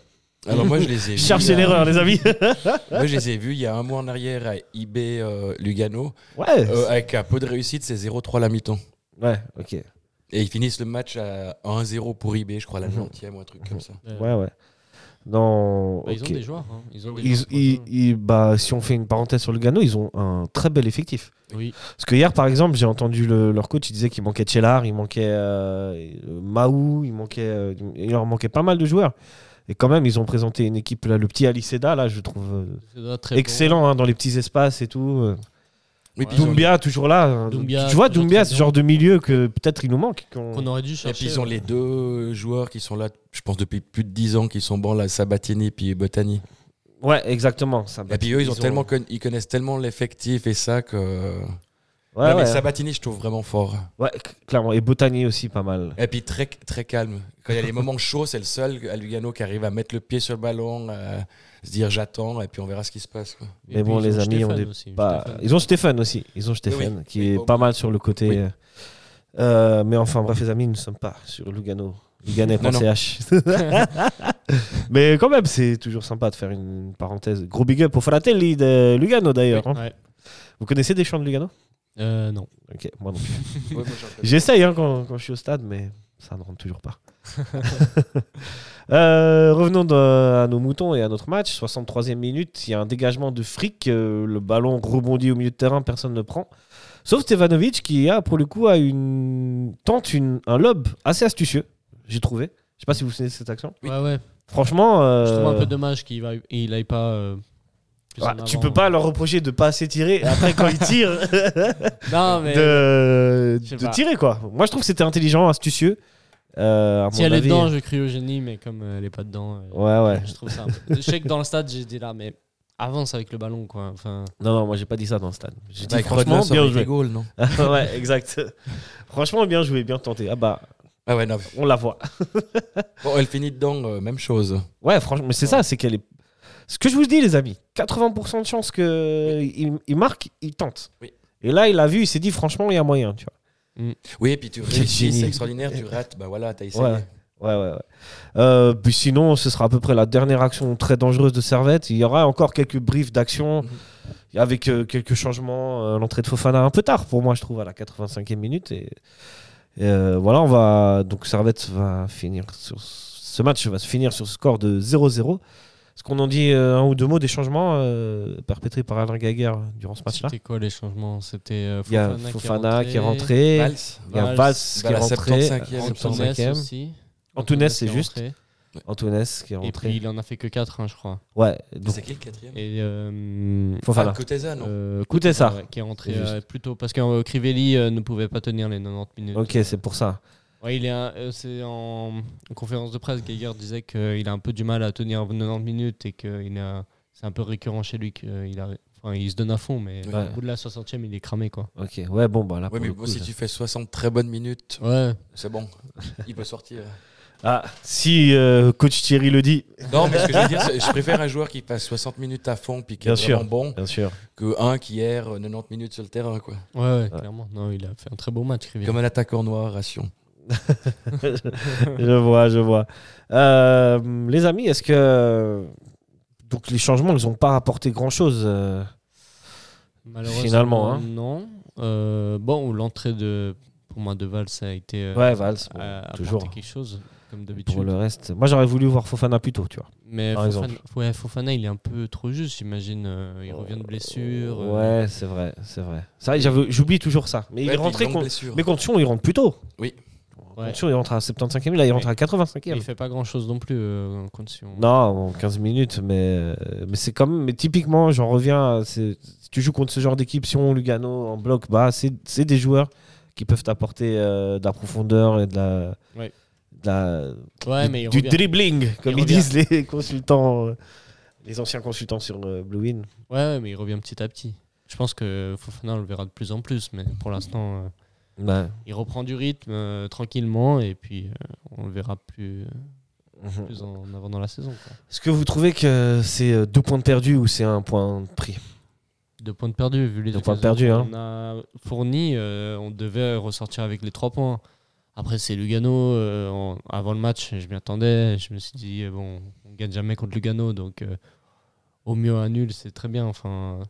Alors moi, je les ai *laughs* vus. Cherchez a- l'erreur, les amis. *laughs* Moi, je les ai vus il y a un mois en arrière à IB euh, Lugano. ouais. Euh, avec un peu de réussite, c'est 0-3 la mi-temps. Ouais, ok. Et ils finissent le match à 1-0 pour IB, je crois, la Mhm. 90e ou un truc comme ça. Euh, Ouais, ouais. Dans... bah, Ils ont des joueurs. hein. Ils ont des Ils- joueurs, ils- bah, si on fait une parenthèse sur Lugano, ils ont un très bel effectif. Oui. Parce que hier, par exemple, j'ai entendu le- leur coach, il disait qu'il manquait Tchellar, il manquait euh, Maou, il, manquait, euh, il leur manquait pas mal de joueurs. Et quand même, ils ont présenté une équipe, là, le petit Ali Seda, là, je trouve euh, bon. excellent hein, dans les petits espaces et tout. Puis Doumbia, toujours là. hein. Doumbia, tu vois, toujours Doumbia, très ce bien. genre de milieu que peut-être il nous manque. qu'on- Qu'on aurait dû Et chercher. puis ils ont ouais. les deux joueurs qui sont là, je pense, depuis plus de 10 ans, qui sont bons, là, Sabatini puis Botani. Ouais, exactement. Ça, Et puis eux, ils, ont tellement con- ils connaissent tellement l'effectif et ça que. Ouais, mais Sabatini, je trouve vraiment fort. Ouais, clairement. Et Botany aussi, pas mal. Et puis très, très calme. Quand il y a les moments chauds, c'est le seul à Lugano qui arrive à mettre le pied sur le ballon, à se dire j'attends, et puis on verra ce qui se passe. quoi. Et Mais bon, les amis, on aussi. Ils ont Stéphane aussi. Ils ont Stéphane, oui. qui Oui, est pas mal sur le côté. Oui. Euh, mais enfin, bref, les amis, nous ne sommes pas sur Lugano. Luganais.ch. *laughs* mais quand même, c'est toujours sympa de faire une parenthèse. Gros big up au Fratelli de Lugano d'ailleurs. hein. Ouais. Vous connaissez des chants de Lugano? Euh, non. Ok, moi non plus. *laughs* Ouais, moi. J'essaye hein, quand, quand je suis au stade, mais ça ne rentre toujours pas. *laughs* Euh, revenons de- à nos moutons et à notre match. 63e minute, il y a un dégagement de fric. euh, le ballon rebondit au milieu de terrain, personne ne prend. Sauf Stevanovic qui a pour le coup a une, tente une, un lob assez astucieux, j'ai trouvé. Je sais pas si vous de cette action. Oui. Ouais, ouais. Franchement, euh, Je trouve un peu dommage qu'il va, il aille pas. Plus ouais, en tu avant. peux pas leur reprocher de pas assez tirer. Et *laughs* après, quand ils tirent, *laughs* Non, mais. de, tirer quoi. Moi, je trouve que c'était intelligent, astucieux. Euh, Si elle est dedans, je crie au génie, mais comme euh, elle est pas dedans. euh, Ouais, ouais. Je trouve ça un peu- Je sais que dans le stade, j'ai dit là, mais avance avec le ballon, quoi. Enfin, Non, non, moi j'ai pas dit ça dans le stade. J'ai dit Avec franchement, bien joué. goal, non *laughs* ouais, exact. franchement, bien joué, bien tenté. Ah bah, Ah ouais, non. on la voit. Bon, elle finit dedans, euh, même chose. Ouais, franchement, mais c'est ça, c'est qu'elle est. Ce que je vous dis, les amis, 80% de chances que il, il marque, il tente. Oui. Et là, il a vu, il s'est dit, franchement, il y a moyen, tu Oui, et puis tu réussis, c'est extraordinaire, tu rates, bah voilà, t'as essayé. Ouais. vois. Ouais, ouais, ouais. Euh, puis sinon, ce sera à peu près la dernière action très dangereuse de Servette. Il y aura encore quelques briefs d'action. Mhm. avec euh, quelques changements. euh, L'entrée de Fofana un peu tard pour moi, je trouve, à la 85e minute. Et voilà, on va donc Servette va finir sur ce match va se finir sur ce score de 0-0. Est-ce qu'on en dit euh, un ou deux mots des changements euh, perpétrés par Alain Gaguer durant ce match-là? C'était quoi les changements? C'était euh, Il y a Fofana, Fofana qui est rentré, Valls. il y a Valls. Qui est rentré, 75e, Antunes 75e. aussi. Antunes, qui c'est est juste. rentré. Antunes qui est Et puis rentré. il en a fait que 4, je crois. Ouais, donc C'est qui le quatrième? Et euh, Fofana. Ah, non euh, Kutesa. ouais, qui est rentré euh, plus tôt parce que euh, Crivelli euh, ne pouvait pas tenir les 90 minutes. Ok, c'est pour ça. Ouais, il est un- euh, c'est en, en conférence de presse, Geiger disait qu'il a un peu du mal à tenir 90 minutes et que il a- c'est un peu récurrent chez lui qu'il a, enfin, il se donne à fond, mais Ouais. au bout de la 60e, il est cramé quoi. Ok, ouais, bon, bah là, Ouais, pour mais coup, si ça- tu fais 60 très bonnes minutes, Ouais. c'est bon. Il peut sortir. Ah, si euh, coach Thierry le dit, Non, mais ce que je veux dire, c'est- je préfère un joueur qui passe 60 minutes à fond puis qui Bien est sûr. vraiment bon bien sûr. que un qui erre 90 minutes sur le terrain, quoi. Ouais, ouais, clairement. Non, il a fait un très beau match, Crivelli. Comme un attaquant noir à Sion. *laughs* je vois, je vois. Euh, les amis, est-ce que donc les changements, ils n'ont pas apporté grand-chose euh, Malheureusement, Finalement, hein. non. Euh, bon, l'entrée de, pour moi, de Val, ça a été euh, Ouais, Valls, bon, a apporté toujours. quelque chose, comme Pour d'habitude. le reste, moi j'aurais voulu voir Fofana plus tôt, tu vois. Mais par Fofana, exemple. ouais, Fofana, il est un peu trop juste, j'imagine. il revient de blessure. euh, Ouais, c'est vrai, c'est vrai. Ça, j'avais- j'oublie toujours ça. Mais il Ouais, rentré longue contre. blessure. Mais contre Sion, il rentre plus tôt. Oui. Ouais. Sion, il rentre à 75e, là il rentre à 85e. Il fait pas grand chose non plus euh, en condition. Non, en 15 minutes, mais, euh, mais c'est comme. Mais typiquement, j'en reviens. Si tu joues contre ce genre d'équipe, Sion, Lugano, en bloc bas, c'est des joueurs qui peuvent t'apporter euh, de la profondeur et de la. Ouais. de la- Ouais, du, mais dribbling, comme ils revient. disent les consultants, euh, les anciens consultants sur euh, Blue Win. Ouais, ouais, mais il revient petit à petit. Je pense que Fofana, on le verra de plus en plus, mais pour l'instant, Ouais. il reprend du rythme euh, tranquillement et puis euh, on le verra plus, Mhm. plus en avant dans la saison. Est-ce que vous trouvez que c'est euh, deux points de perdus ou c'est un point de prix? Deux points de perdus, vu les Deux points de qu'on a fournis, euh, on devait ressortir avec les trois points. Après, c'est Lugano. euh, en- avant le match, je m'y attendais. Je me suis dit, euh, bon, on gagne jamais contre Lugano, donc euh, au mieux un nul, c'est très bien. Enfin,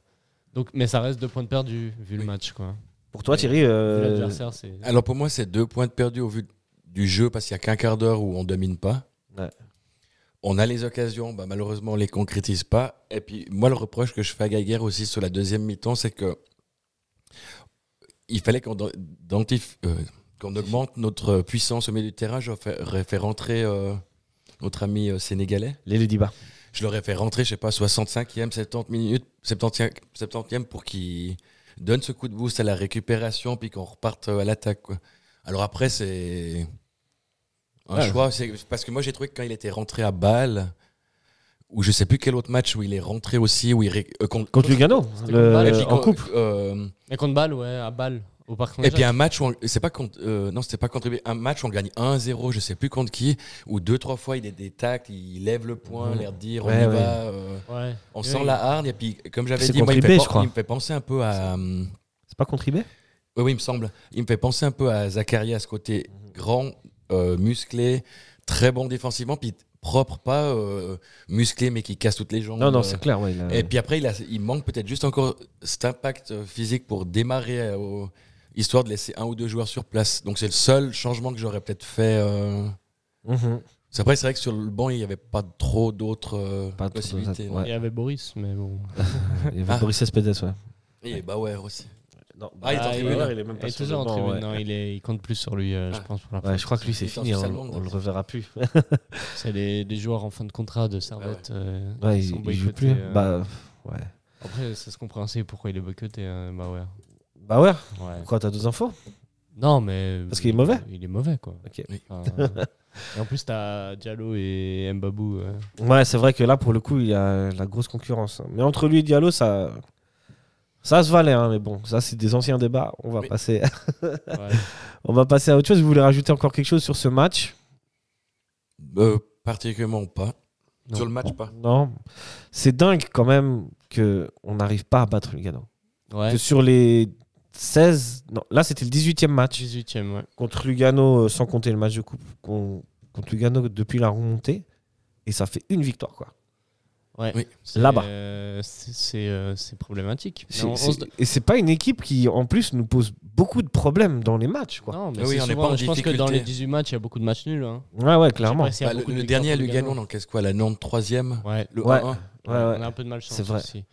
donc, mais ça reste deux points de perdus, vu le match. Quoi. Pour toi, Thierry euh, l'adversaire, c'est. Alors pour moi, c'est deux points de perdu au vu du jeu parce qu'il n'y a qu'un quart d'heure où on domine pas. Ouais. On a les occasions, bah, malheureusement on les concrétise pas. Et puis moi, le reproche que je fais à Geiger aussi sur la deuxième mi-temps, c'est que il fallait qu'on euh, qu'on augmente notre puissance au milieu du terrain. J'aurais fait rentrer euh, notre ami euh, sénégalais. les Lediba. Je l'aurais fait rentrer, je sais pas, 65e, 70 minutes, 70e, 70e pour qu'il donne ce coup de boost à la récupération puis qu'on reparte euh, à l'attaque. quoi. Alors après, c'est un Ouais. choix. c'est- Parce que moi, j'ai trouvé que quand il était rentré à Bâle, ou je sais plus quel autre match où il est rentré aussi, où il ré- euh, contre, Contre Lugano, C'était le- contre en quand- coupe. euh, Et contre Bâle, ouais, à Bâle, au Parc et puis un match où on- c'est pas contre euh, non c'était pas contre un match où on gagne 1-0 je sais plus contre qui où deux trois fois il est des tacles il lève le poing Mhm. l'air de dire Ouais, on y ouais. va euh, Ouais. On Oui. sent la hargne et puis comme j'avais C'est dit, moi, il, me fait IB, pen- je crois. il me fait penser un peu à. C'est pas contre Ibé Oui, oui, il me semble. Il me fait penser un peu à Zacharias, côté grand, euh, musclé, très bon défensivement, puis propre, pas euh, musclé mais qui casse toutes les jambes. Non, non, Euh, c'est clair. Ouais, il a- Et puis après, il, a- il manque peut-être juste encore cet impact euh, physique pour démarrer, euh, au- histoire de laisser un ou deux joueurs sur place. Donc c'est le seul changement que j'aurais peut-être fait. euh. Mhm. Après, c'est vrai que sur le banc, il n'y avait pas trop d'autres euh, possibilités. Il y avait Boris, mais bon. *laughs* Il y avait Ah. Boris Cespedes, ouais. Et Bauer aussi. Non, Ah, il est en Ah, tribune. il est même il pas est sur toujours le en banc, tribune. ouais. Non, il, est, il compte plus sur lui, euh, je Ah. pense, pour la Ouais, je crois que lui, c'est fini. hein, Suisse allemande, on le aussi. reverra plus. *laughs* C'est les, des joueurs en fin de contrat de Servette. euh, Ouais, qui il, sont il joue boycottés, plus. euh. Bah, ouais. Après, c'est ce compréhensible pourquoi il est boycotté. euh, bah ouais. Bah ouais. ouais. Quoi, t'as deux infos? Non, mais. Parce qu'il est mauvais Il est mauvais, quoi. Ok. *laughs* Enfin, euh, et en plus, t'as Diallo et Mbabou. Ouais, c'est vrai que là, pour le coup, il y a la grosse concurrence. Mais entre lui et Diallo, ça, ça se valait. hein, mais bon, ça, c'est des anciens débats. On va, Oui. passer... Ouais. *laughs* On va passer à autre chose. Vous voulez rajouter encore quelque chose sur ce match? Euh, particulièrement pas. Non. Sur le match, pas. Non. C'est dingue quand même qu'on n'arrive pas à battre Lugano. Ouais. Que sur les 16. Non, là, c'était le 18e match 18ème, ouais. contre Lugano, euh, sans compter le match de coupe, con- contre Lugano depuis la remontée. Et ça fait une victoire, quoi. Ouais. Oui. C'est, Là-bas. euh, c'est c'est, euh, c'est problématique. On- on se- Et c'est pas une équipe qui, en plus, nous pose beaucoup de problèmes dans les matchs. Quoi. Non, mais Ah oui, on pas en je pense que dans les 18 matchs, il y a beaucoup de matchs nuls. Hein. Ouais, ouais, clairement. Pas Bah, le, dernier à Lugano, on encaisse quoi La 93e Ouais. Le Ouais. 1-1 Ouais, On ouais. a un peu de malchance C'est vrai. aussi.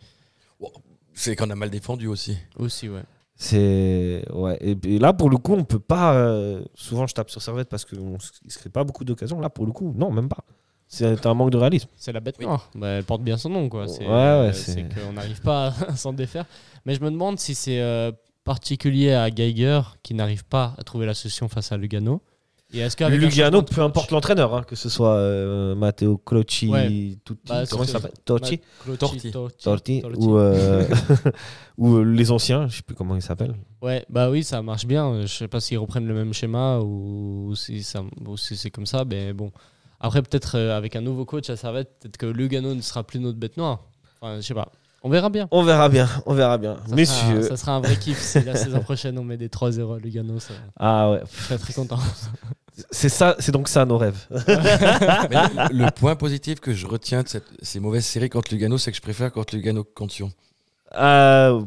C'est qu'on a mal défendu aussi. Aussi, ouais. C'est ouais. Et, et là, pour le coup, on peut pas. euh, Souvent, je tape sur Servette parce qu'il ne se crée pas beaucoup d'occasions. Là, pour le coup, non, même pas. C'est un manque de réalisme. C'est la bête Oui. noire. Bah, elle porte bien son nom, quoi. C'est Ouais, ouais, euh, qu'on n'arrive pas *laughs* à s'en défaire. Mais je me demande si c'est euh, particulier à Geiger qui n'arrive pas à trouver la solution face à Lugano. Et est-ce qu'avec un peu importe l'entraîneur, hein, que ce soit euh, Matteo Clocci, Ouais. Tutti, Bah, comment il s'appelle Torti. Torti, ou, euh, *laughs* ou euh, les anciens, je sais plus comment ils s'appellent. Ouais, bah oui, ça marche bien. Je sais pas s'ils reprennent le même schéma ou si, ça, ou si c'est comme ça, mais bon. Après, peut-être euh, avec un nouveau coach à Servette, peut-être que Lugano ne sera plus notre bête noire. Enfin, je sais pas. On verra bien. On verra bien, on verra bien. Ça Messieurs, Sera, ça sera un vrai kiff si la saison prochaine on met des 3-0 à Lugano. Ça, ah ouais, je serais très content. c'est ça, c'est donc ça nos rêves. *laughs* Mais le, le point positif que je retiens de cette- ces mauvaises séries contre Lugano, c'est que je préfère contre Lugano que contre Sion. Euh,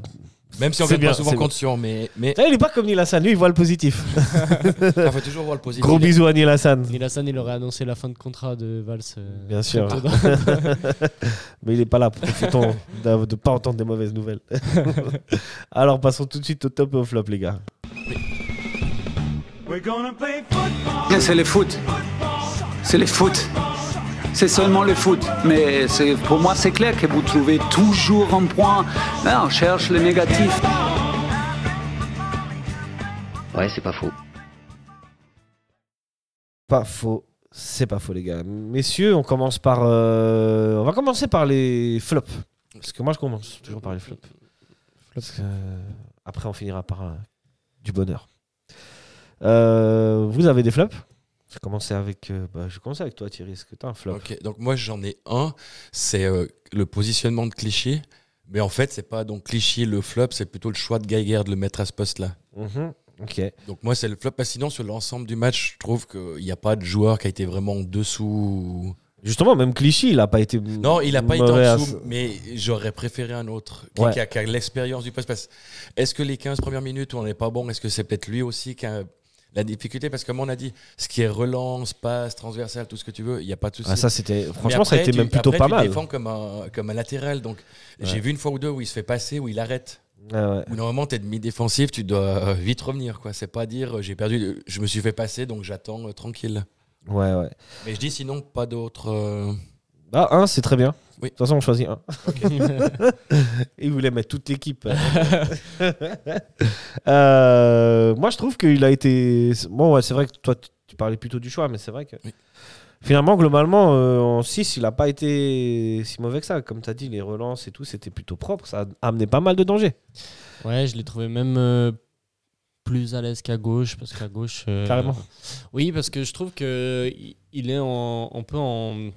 Même si on bien, pas souvent contre Sion, mais, mais il est pas comme Neil Hassan, lui il voit le positif. *laughs* il faut toujours voir le positif. Gros bisous à Neil Hassan. Nilassan, il aurait annoncé la fin de contrat de Valls. euh, Bien sûr. *laughs* Mais il est pas là, profitons de ne pas entendre des mauvaises nouvelles. *laughs* Alors passons tout de suite au top et au flop, les gars. C'est le foot. C'est le foot. C'est seulement le foot. Mais pour moi, c'est clair que vous trouvez toujours un point. Là, on cherche le négatif. Ouais, c'est pas faux. Pas faux, c'est pas faux, les gars. Messieurs, on commence par. euh, On va commencer par les flops. Parce que moi, je commence toujours par les flops. Parce que, euh, Après, on finira par euh, du bonheur. Euh, vous avez des flops? Je vais commencer avec, euh, bah, je commencer avec toi, Thierry. Est-ce que tu as un flop? Ok, donc moi j'en ai un, c'est euh, le positionnement de Clichy. Mais en fait, c'est pas donc Clichy le flop, c'est plutôt le choix de Geiger de le mettre à ce poste-là. Mhm, Ok. Donc moi, c'est le flop. Sinon, sur l'ensemble du match, je trouve qu'il n'y a pas de joueur qui a été vraiment en dessous. Justement, même Clichy, il n'a pas été. Non, il n'a pas été en dessous, mais j'aurais préféré un autre qui, Ouais. qui a, a l'expérience du poste. Est-ce que les 15 premières minutes où on n'est pas bon, est-ce que c'est peut-être lui aussi qui a la difficulté Parce que comme on a dit, ce qui est relance, passe, transversal, tout ce que tu veux, il n'y a pas de souci. Ah, ça, c'était. Franchement, ça a été tu- même plutôt après, pas tu mal. défends comme un, comme un latéral. Donc, Ouais. j'ai vu une fois ou deux où il se fait passer, où il arrête. Ouais, ouais. Normalement, tu es demi-défensif, tu dois euh, vite revenir. quoi. C'est pas dire euh, j'ai perdu, euh, je me suis fait passer, donc j'attends euh, tranquille. Ouais, ouais. Mais je dis sinon, pas d'autres. euh, Ah, un, c'est très bien. Oui. De toute façon, on choisit un. *laughs* Il voulait mettre toute l'équipe. *laughs* Euh, moi, je trouve qu'il a été. Bon, ouais, c'est vrai que toi, tu- parlais plutôt du choix, mais c'est vrai que. Oui. Finalement, globalement, euh, en 6, il n'a pas été si mauvais que ça. Comme tu as dit, les relances et tout, c'était plutôt propre. Ça a amené pas mal de dangers. Ouais, je l'ai trouvé même euh, plus à l'aise qu'à gauche, parce qu'à gauche. euh, Carrément. Oui, parce que je trouve que il- il est en, un peu en,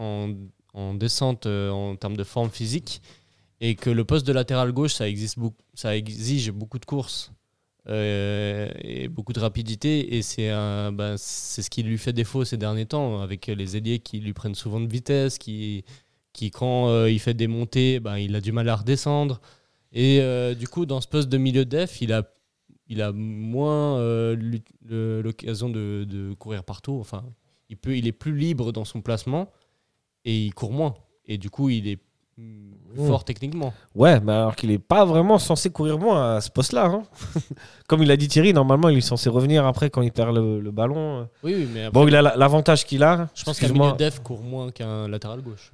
en, en descente euh, en termes de forme physique, et que le poste de latéral gauche, ça, existe beaucoup, ça exige beaucoup de courses euh, et beaucoup de rapidité, et bah, c'est ce qui lui fait défaut ces derniers temps, avec les ailiers qui lui prennent souvent de vitesse, qui, qui quand euh, il fait des montées, bah, il a du mal à redescendre. Et du coup, dans ce poste de milieu de def, il a, il a moins l'occasion de, de courir partout. Enfin, il, peut, il est plus libre dans son placement et il court moins. Et du coup, il est mm, plus Mmh. fort techniquement. Ouais, mais alors qu'il n'est pas vraiment censé courir moins à ce poste-là. hein. *laughs* Comme il a dit Thierry, normalement, il est censé revenir après quand il perd le, le ballon. Oui, oui, mais après, Bon, il a la- l'avantage qu'il a. je pense qu'un excuse-moi. milieu de def court moins qu'un latéral gauche.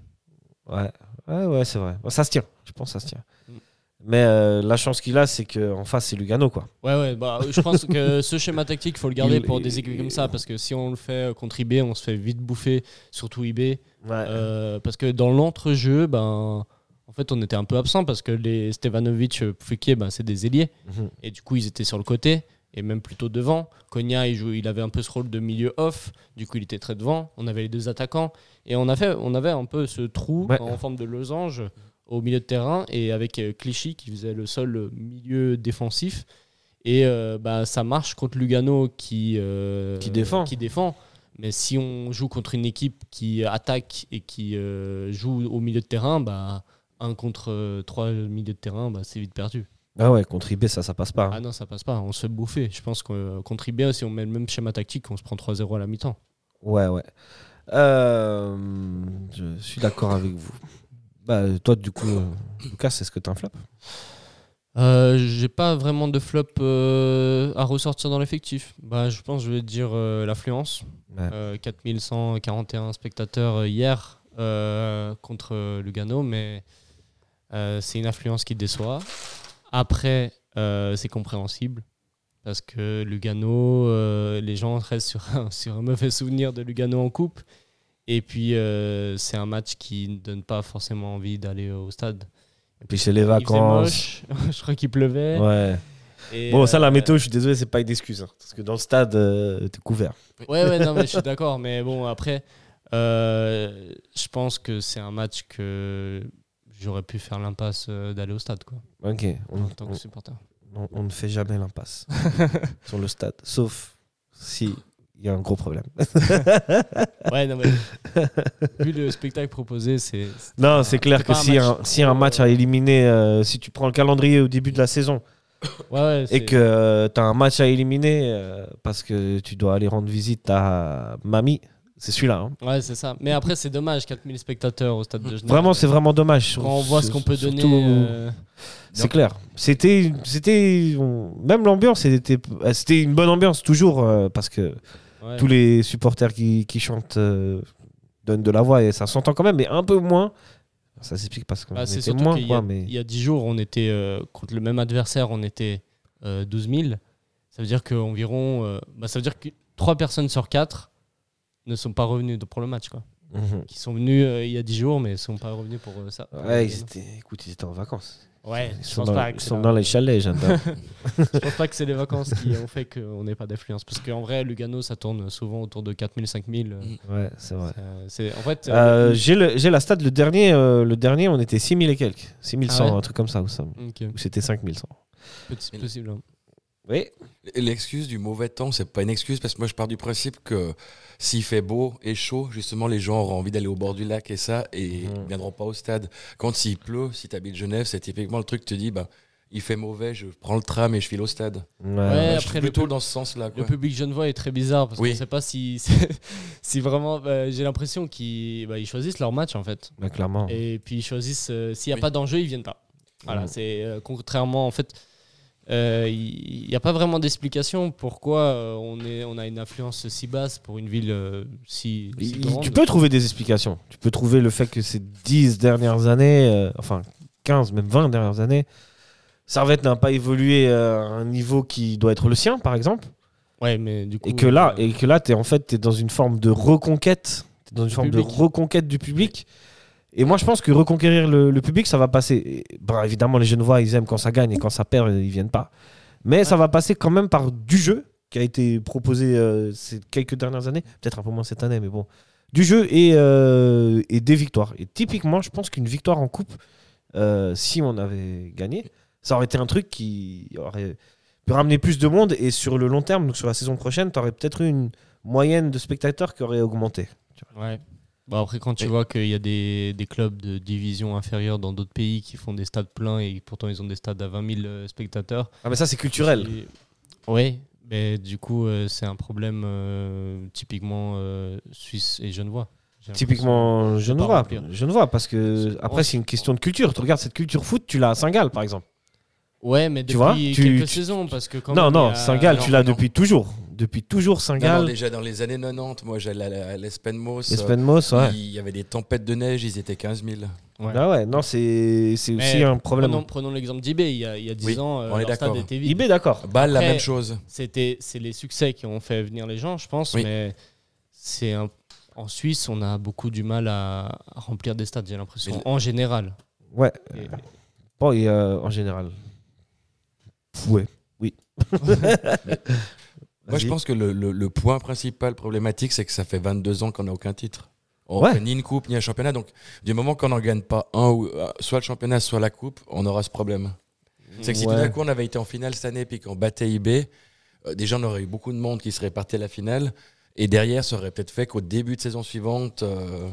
Ouais, ouais, ouais c'est vrai. Bon, ça se tient. Je pense que ça se tient. Mm. Mais euh, la chance qu'il a, c'est qu'en face, c'est Lugano, quoi. Ouais, ouais, bah, je pense que ce *laughs* schéma tactique, il faut le garder Il- pour des équipes comme ça, parce que si on le fait contre IB, on se fait vite bouffer, surtout IB. Euh, parce que dans l'entrejeu, ben, en fait, on était un peu absent parce que les Stevanovic, euh, Fouquier, ben, c'est des ailiers. Mhm. Et du coup, ils étaient sur le côté et même plutôt devant. Cogna, il, joue, il avait un peu ce rôle de milieu off. Du coup, il était très devant. On avait les deux attaquants. Et on, a fait, on avait un peu ce trou Ouais. en forme de losange au milieu de terrain et avec euh, Clichy qui faisait le seul milieu défensif. Et euh, bah, ça marche contre Lugano qui, euh, Qui défend. Qui défend. Mais si on joue contre une équipe qui attaque et qui euh, joue au milieu de terrain, bah, un contre euh, trois milieux de terrain, bah, c'est vite perdu. Ah ouais, contre IB, ça, ça passe pas. hein. Ah non, ça passe pas. On se fait bouffer. Je pense que contre IB, si on met le même schéma tactique, on se prend 3-0 à la mi-temps. Ouais, ouais. Euh, je suis d'accord avec vous. Bah, toi, du coup, euh, Lucas, est-ce que t'as un flop? Euh, J'ai pas vraiment de flop euh, à ressortir dans l'effectif. Bah, je pense que je vais dire euh, l'affluence. Ouais. Euh, 4141 spectateurs hier contre Lugano, mais c'est une affluence qui déçoit. Après, c'est compréhensible parce que Lugano, les gens restent sur un, *laughs* sur un mauvais souvenir de Lugano en coupe. Et puis, c'est un match qui ne donne pas forcément envie d'aller au stade. Et puis c'est les vacances. *laughs* je crois qu'il pleuvait. Ouais. Et, Bon, ça, la euh, météo, je suis désolé, c'est pas une excuse. hein, parce que dans le stade, euh, t'es couvert. Ouais, ouais, non, mais je *laughs* suis d'accord. Mais bon, après, euh, je pense que c'est un match que j'aurais pu faire l'impasse euh, d'aller au stade, quoi, Ok. On, en tant que supporter. on- on ne fait jamais l'impasse *laughs* sur le stade. Sauf si il y a un gros problème. *laughs* Ouais, non, mais vu le spectacle proposé, c'est. non, c'est clair que si un, match si un match euh, à éliminer, euh, si tu prends le calendrier au début de la saison *coughs* Ouais, ouais, et que tu as un match à éliminer euh, parce que tu dois aller rendre visite à mamie, c'est celui-là. hein. Ouais, c'est ça. Mais après, c'est dommage, 4000 spectateurs au stade de Genève. Vraiment, c'est vraiment dommage. Quand on voit ce qu'on peut donner. euh, C'est clair. C'était, même l'ambiance, c'était, c'était une bonne ambiance toujours euh, parce que ouais. tous les supporters qui, qui chantent euh, donnent de la voix et ça s'entend quand même, mais un peu moins. Ça s'explique parce qu'on Bah, était moins, y, quoi, a- mais il y a 10 jours, on était euh, contre le même adversaire, on était euh, 12 000. Ça veut dire qu'environ. euh, bah, ça veut dire que 3 personnes sur 4 ne sont pas revenues pour le match. Quoi. Mhm. Qui sont venus euh, il y a 10 jours, mais ne sont pas revenus pour euh, ça. Ouais, ils étaient, écoute, ils étaient en vacances. Ouais, Ils je sont pense dans, pas ils que sont c'est dans les chalets, j'adore. *laughs* Je pense pas que c'est les vacances qui ont fait qu'on n'ait pas d'affluence. Parce qu'en vrai, Lugano, ça tourne souvent autour de 4000, 5000. euh, ouais, c'est vrai. c'est- en fait, Euh, euh, j'ai, le, j'ai la stat, le dernier, euh, le dernier, on était 6000 et quelques. 6100, Ah ouais un truc comme ça, ou ça. ok, Ou c'était 5100. petit- possible. hein. Oui. L'excuse du mauvais temps, c'est pas une excuse parce que moi je pars du principe que s'il fait beau et chaud, justement les gens auront envie d'aller au bord du lac et ça et Mhm. ils viendront pas au stade. Quand s'il pleut, si tu habites Genève, c'est typiquement le truc que tu dis bah il fait mauvais, je prends le tram et je file au stade. Ouais. Ouais, Moi, je après, suis le plutôt pub- dans ce sens-là. Le public genevois est très bizarre parce Oui. qu'on ne sait pas *laughs* si, si vraiment. bah, J'ai l'impression qu'ils bah, ils choisissent leur match en fait. Bah, clairement. Et puis ils choisissent. euh, S'il n'y a Oui. pas d'enjeu, ils viennent pas. Voilà, Mhm. c'est euh, contrairement en fait. Euh, Il n'y a pas vraiment d'explication pourquoi euh, on, est, on a une influence si basse pour une ville euh, si, grande. tu peux trouver des explications. Tu peux trouver le fait que ces 10 dernières années, euh, enfin 15, même 20 dernières années, Servette n'a pas évolué euh, à un niveau qui doit être le sien, par exemple. Ouais, mais du coup. Et que là, euh, et que là, es en fait, es dans une forme de reconquête, t'es dans une Du forme public. de reconquête du public. Et moi, je pense que reconquérir le, le public, ça va passer. Et, évidemment, les Genevois, ils aiment quand ça gagne et quand ça perd, ils viennent pas. Mais ça va passer quand même par du jeu qui a été proposé euh, ces quelques dernières années, peut-être un peu moins cette année, mais bon, du jeu et, euh, et des victoires. Et typiquement, je pense qu'une victoire en coupe, euh, si on avait gagné, ça aurait été un truc qui aurait pu ramener plus de monde et sur le long terme, donc sur la saison prochaine, tu aurais peut-être eu une moyenne de spectateurs qui aurait augmenté. Ouais. Bon, après, quand tu vois qu'il y a des, des clubs de division inférieure dans d'autres pays qui font des stades pleins et pourtant ils ont des stades à 20 000 euh, spectateurs. Ah mais ça c'est culturel. Oui, mais du coup, euh, c'est un problème euh, typiquement euh, suisse et genevois. Typiquement, je ne pas vois, remplir. je ne vois parce que après c'est une question de culture. Tu regardes cette culture foot, tu l'as à Saint-Gall par exemple. Ouais, mais Tu depuis vois, tu- quelques tu- saisons, parce que quand non non, Saint-Gall tu l'as depuis toujours, depuis toujours Saint-Gall. déjà dans les années 90, moi j'allais à l'Espenmos. Les euh, Spenmos, ouais. Il y avait des tempêtes de neige, ils étaient 15 000. Ouais. Ah ouais, non c'est c'est aussi un problème. Prenons, prenons l'exemple d'eBay. Il y a, il y a 10 Oui, ans, euh, on est d'accord. était vide. IB d'accord. Bâle, la même chose. C'était, c'est les succès qui ont fait venir les gens, je pense. Oui. Mais c'est un- en Suisse, on a beaucoup du mal à, à remplir des stades, j'ai l'impression, en général. Ouais. Et- Bon et euh, en général. Ouais, oui. *laughs* Moi, je pense que le, le- le point principal problématique, c'est que ça fait 22 ans qu'on n'a aucun titre. On Ouais. fait ni une coupe, ni un championnat. Donc, du moment qu'on n'en gagne pas un, ou, euh, soit le championnat, soit la coupe, on aura ce problème. C'est que si Ouais. tout d'un coup on avait été en finale cette année puis qu'on battait IB, euh, déjà on aurait eu beaucoup de monde qui serait parti à la finale. Et derrière, ça aurait peut-être fait qu'au début de saison suivante, euh,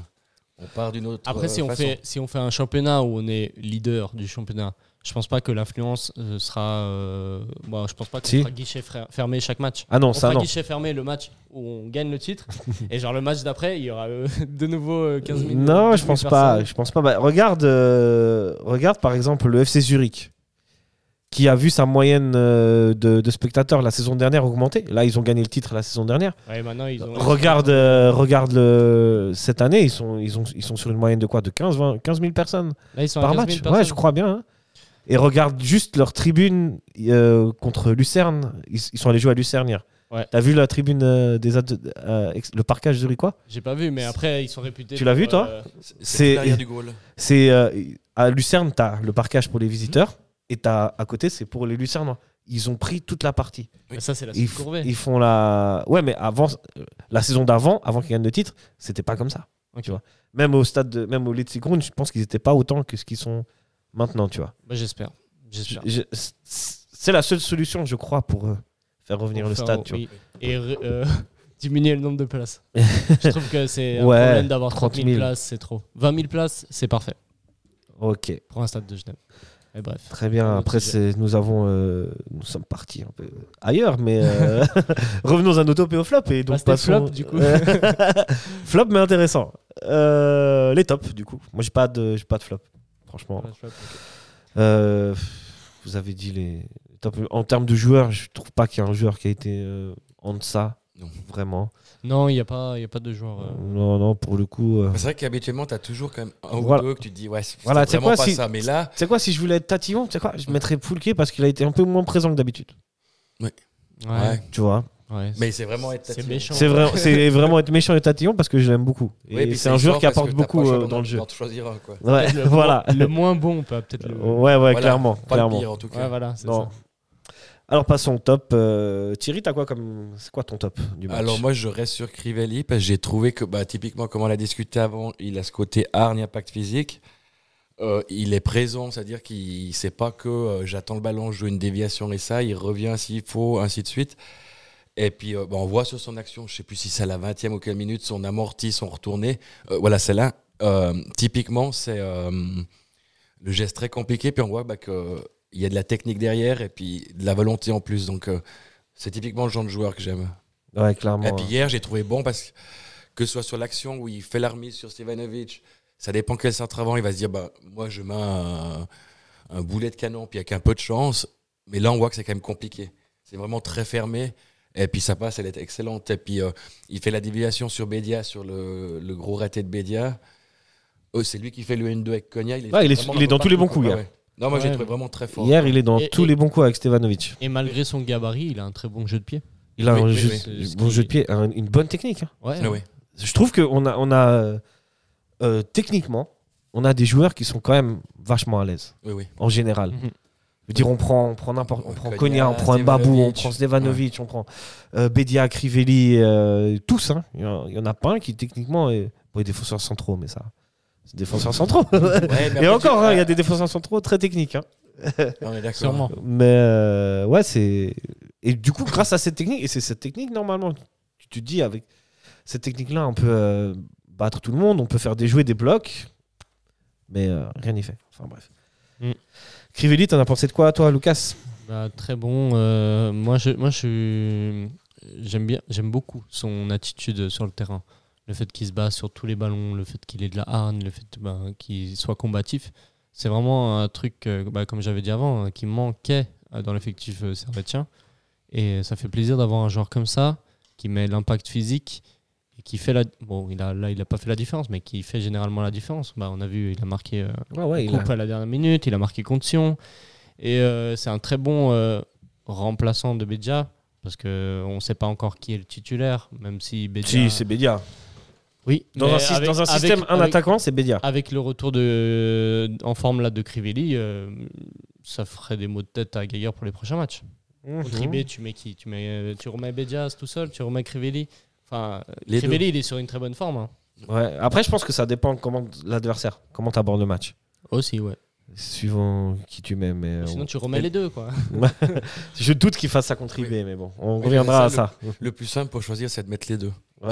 on part d'une autre Après, si on, fait, si on fait un championnat où on est leader du championnat, je pense pas que l'influence euh, sera. euh, bon, je pense pas qu'on Si. fera guichet fermé chaque match. Ah non, on ça fera non. guichet fermé le match où on gagne le titre. *laughs* et genre le match d'après, il y aura euh, *laughs* de nouveau euh, 15 000 Non, 12 je 000 pense pas. Je pense pas. Bah, regarde, euh, regarde par exemple le FC Zurich, qui a vu sa moyenne euh, de, de spectateurs la saison dernière augmenter. Là, ils ont gagné le titre la saison dernière. Ouais, maintenant, ils ont- Regarde, euh, regarde le, cette année, ils sont, ils, ont, ils sont sur une moyenne de quoi? De 15, 20, 15 000 personnes Là, ils sont à par 15 000 match? Ouais, je crois bien. hein. Et regarde juste leur tribune euh, contre Lucerne. Ils, ils sont allés jouer à Lucerne hier. Ouais. T'as vu la tribune euh, des ad- euh, ex- le parcage zurichois J'ai pas vu, mais après, ils sont réputés. Tu l'as vu, toi? euh, C'est- c'est- euh, à Lucerne, t'as le parquage pour les visiteurs et t'as à côté, c'est pour les Lucernois. Ils ont pris toute la partie. Ça, c'est la Ils, ils font la. Ouais, mais avant, la saison d'avant, avant qu'ils gagnent le titre, c'était pas comme ça. Tu vois. Même au stade, de, même au Letzigrund, je pense qu'ils étaient pas autant que ce qu'ils sont maintenant. Tu vois. Bah, J'espère. J'espère. Je- je- c'est la seule solution, je crois, pour euh, faire revenir Pour le faire- stade. Tu oui. Et euh, *laughs* diminuer le nombre de places. *laughs* je trouve que c'est un Ouais, problème d'avoir 30 30 000 000. places, c'est trop. 20 000 places, c'est parfait vois. Ok. pour un stade de Genève. Et bref. Très bien. Après, nous avons, euh, nous sommes partis un peu ailleurs, mais euh, *laughs* revenons à nos top et au flop. Et donc Bah, passons- flop, du coup. flop, mais intéressant. Euh, les tops, du coup. Moi, j'ai pas de, j'ai pas de flop, franchement. Euh, vous avez dit les. En termes de joueurs, je trouve pas qu'il y a un joueur qui a été euh, en deçà, Non. vraiment. Non, il n'y a, pas- il y a pas de joueur. euh, Non, non, pour le coup. euh, C'est vrai qu'habituellement, tu as toujours quand même un Voilà. ou deux que tu te dis, ouais, c'est Voilà, vraiment quoi, pas si- ça. Mais là, Tu sais quoi, si je voulais être tatillon, tu sais quoi, je mettrais Foulquier parce qu'il a été un peu moins présent que d'habitude. Ouais. ouais. Tu vois? Ouais, Mais c'est vraiment être tatillon. méchant. C'est vrai, *laughs* c'est vraiment être méchant et tatillon parce que je l'aime beaucoup. Et Ouais, puis c'est un joueur qui apporte beaucoup euh, dans le jeu. quoi. Ouais, Le, *laughs* voilà. le moins bon, peut peut-être le. Ouais, ouais, Voilà. clairement, Pas clairement. le pire, en tout cas. Ouais, voilà, c'est Non. ça. Alors passons au top. Euh, Thierry, t'as quoi comme, c'est quoi ton top du match Alors moi je reste sur Crivelli parce que j'ai trouvé que bah, typiquement comme on l'a discuté avant, il a ce côté hargne, impact physique. Euh, il est présent, c'est-à-dire qu'il ne sait pas que euh, j'attends le ballon, je joue une déviation et ça, il revient s'il faut, ainsi de suite. Et puis euh, bah, on voit sur son action, je sais plus si c'est à la 20e ou quelle minute, son amorti, son retourné. Euh, voilà, c'est là. Euh, typiquement, c'est le geste très compliqué, puis on voit bah, qu'il y a de la technique derrière et puis de la volonté en plus. Donc c'est typiquement le genre de joueur que j'aime. Ouais, clairement. Et puis hier, j'ai trouvé bon parce que que ce soit sur l'action où il fait la remise sur Stevanovic, ça dépend quel centre avant, il va se dire bah, moi je mets un, un boulet de canon, puis avec un peu de chance. Mais là, on voit que c'est quand même compliqué. C'est vraiment très fermé. Et puis ça passe, elle est excellente. Et puis euh, il fait la déviation sur Bédia, sur le, le gros raté de Bédia. Oh, c'est lui qui fait le 1-2 avec Konya. Il est, Ouais, il est- il dans tous les bons coups, hier. Ouais. Non, moi j'ai trouvé vraiment très fort. Hier, il est dans Et- tous et- les bons coups avec Stevanovic. Et malgré son gabarit, il a un très bon jeu de pied. Il a Oui, un oui, jeu, oui. Ce bon jeu de pied, un- une bonne technique. hein. Ouais. Ah oui. Je trouve qu'on a, on a euh, techniquement, on a des joueurs qui sont quand même vachement à l'aise Oui, oui. en général. Mhm. Je veux dire, on prend, on prend n'importe, on prend Konya, Konya, on prend Mbabou, on prend Stevanovic, on prend euh, Bedia, Crivelli, euh, tous. hein. Il y en- a pas un qui techniquement est, bon, il est défenseur centraux, mais ça, c'est défenseur centraux. Ouais, mais *laughs* Et encore, hein, il y a des défenseurs centraux très techniques. hein. On est d'accord. Sûrement. Mais euh, ouais, c'est. Et du coup, grâce à cette technique, et c'est cette technique, normalement, tu te dis, avec cette technique-là, on peut euh, battre tout le monde, on peut faire des jouets, des blocs, mais euh, rien n'y fait. Enfin bref. Mm. Crivelli, t'en as pensé de quoi, toi, Lucas? Bah, très bon. Euh, moi, j'aime bien, j'aime beaucoup son attitude sur le terrain. Le fait qu'il se bat sur tous les ballons, le fait qu'il ait de la hargne, le fait bah, qu'il soit combatif. C'est vraiment un truc, euh, bah, comme j'avais dit avant, hein, qui manquait euh, dans l'effectif servétien. Et ça fait plaisir d'avoir un joueur comme ça, qui met l'impact physique et qui fait la. Bon, il a, là, il n'a pas fait la différence, mais qui fait généralement la différence. Bah, on a vu, il a marqué euh, Ouais, ouais, il coupe a- à la dernière minute, il a marqué contre Sion. Et euh, c'est un très bon euh, remplaçant de Bédia, parce qu'on ne sait pas encore qui est le titulaire, même si Bédia... Si, c'est Bédia. Oui, Dans, un, avec- dans un avec- système, un avec- attaquant, c'est Bédia. Avec le retour de, en forme là de Crivelli, euh, ça ferait des maux de tête à Gaillard pour les prochains matchs. Au Tribé, tu mets qui? Tu, mets, euh, tu remets Bédia tout seul, tu remets Crivelli. Enfin, Les il est sur une très bonne forme. hein. Ouais. Après, je pense que ça dépend comment l'adversaire, comment tu abordes le match. Aussi, ouais. Suivant qui tu mets. Mais euh, Sinon, on- tu remets les deux, quoi. *laughs* je doute qu'il fasse ça. IB, mais bon, on Oui, reviendra à c'est ça. Le plus simple pour choisir, c'est de mettre les deux. *laughs*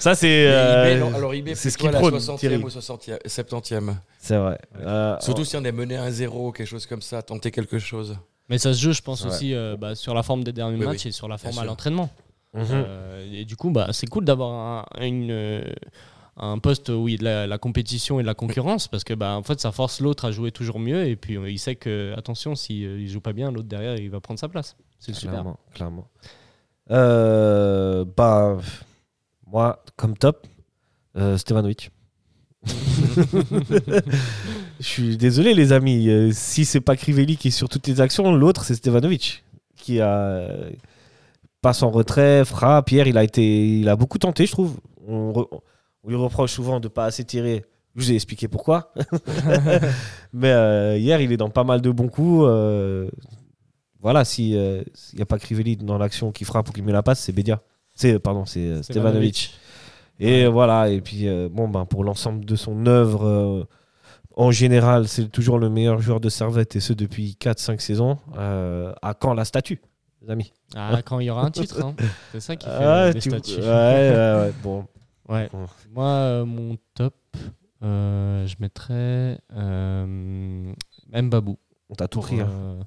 Ça, c'est. Euh, eBay, non, alors eBay, c'est c'est ce qu'il la prône, 60e Thierry. ou 60e, 70e. C'est vrai. Euh, Surtout si on est mené 1-0, quelque chose comme ça, tenter quelque chose. Mais ça se joue, je pense Ouais. aussi, euh, bah, sur la forme des derniers Oui, matchs oui. et sur la forme à sûr. l'entraînement. Mhm. Euh, et du coup, bah, c'est cool d'avoir un, une, euh, un poste où il y a de la, la compétition et de la concurrence parce que bah, en fait, ça force l'autre à jouer toujours mieux et puis euh, il sait que, attention, s'il ne joue pas bien, l'autre derrière, il va prendre sa place. C'est super. Clairement, clairement. Euh, bah, moi, comme top, euh, Stevanovic. *laughs* *laughs* Je suis désolé, les amis. si c'est pas Crivelli qui est sur toutes les actions, l'autre, c'est Stevanovic. Qui a. passe en retrait, frappe. Hier, il a, été, il a beaucoup tenté, je trouve. On, re- on lui reproche souvent de pas assez tirer. Je vous ai expliqué pourquoi. *laughs* Mais euh, hier, il est dans pas mal de bons coups. euh, voilà, si euh, s'il n'y a pas Crivelli dans l'action qui frappe ou qui met la passe, c'est Bedia. C'est pardon, c'est Stevanovic. Et voilà, et puis bon ben pour l'ensemble de son œuvre en général, c'est toujours le meilleur joueur de Servette et ce depuis 4 5 saisons. Euh, à quand la statue, les amis Ah, quand il y aura un titre, hein. *laughs* c'est ça qui fait Ah, les tu- statuts. ouais, ouais, ouais, bon. *laughs* Ouais. Bon. Moi, euh, mon top, euh, je mettrais euh, Mbabou. On t'a tout pris. hein.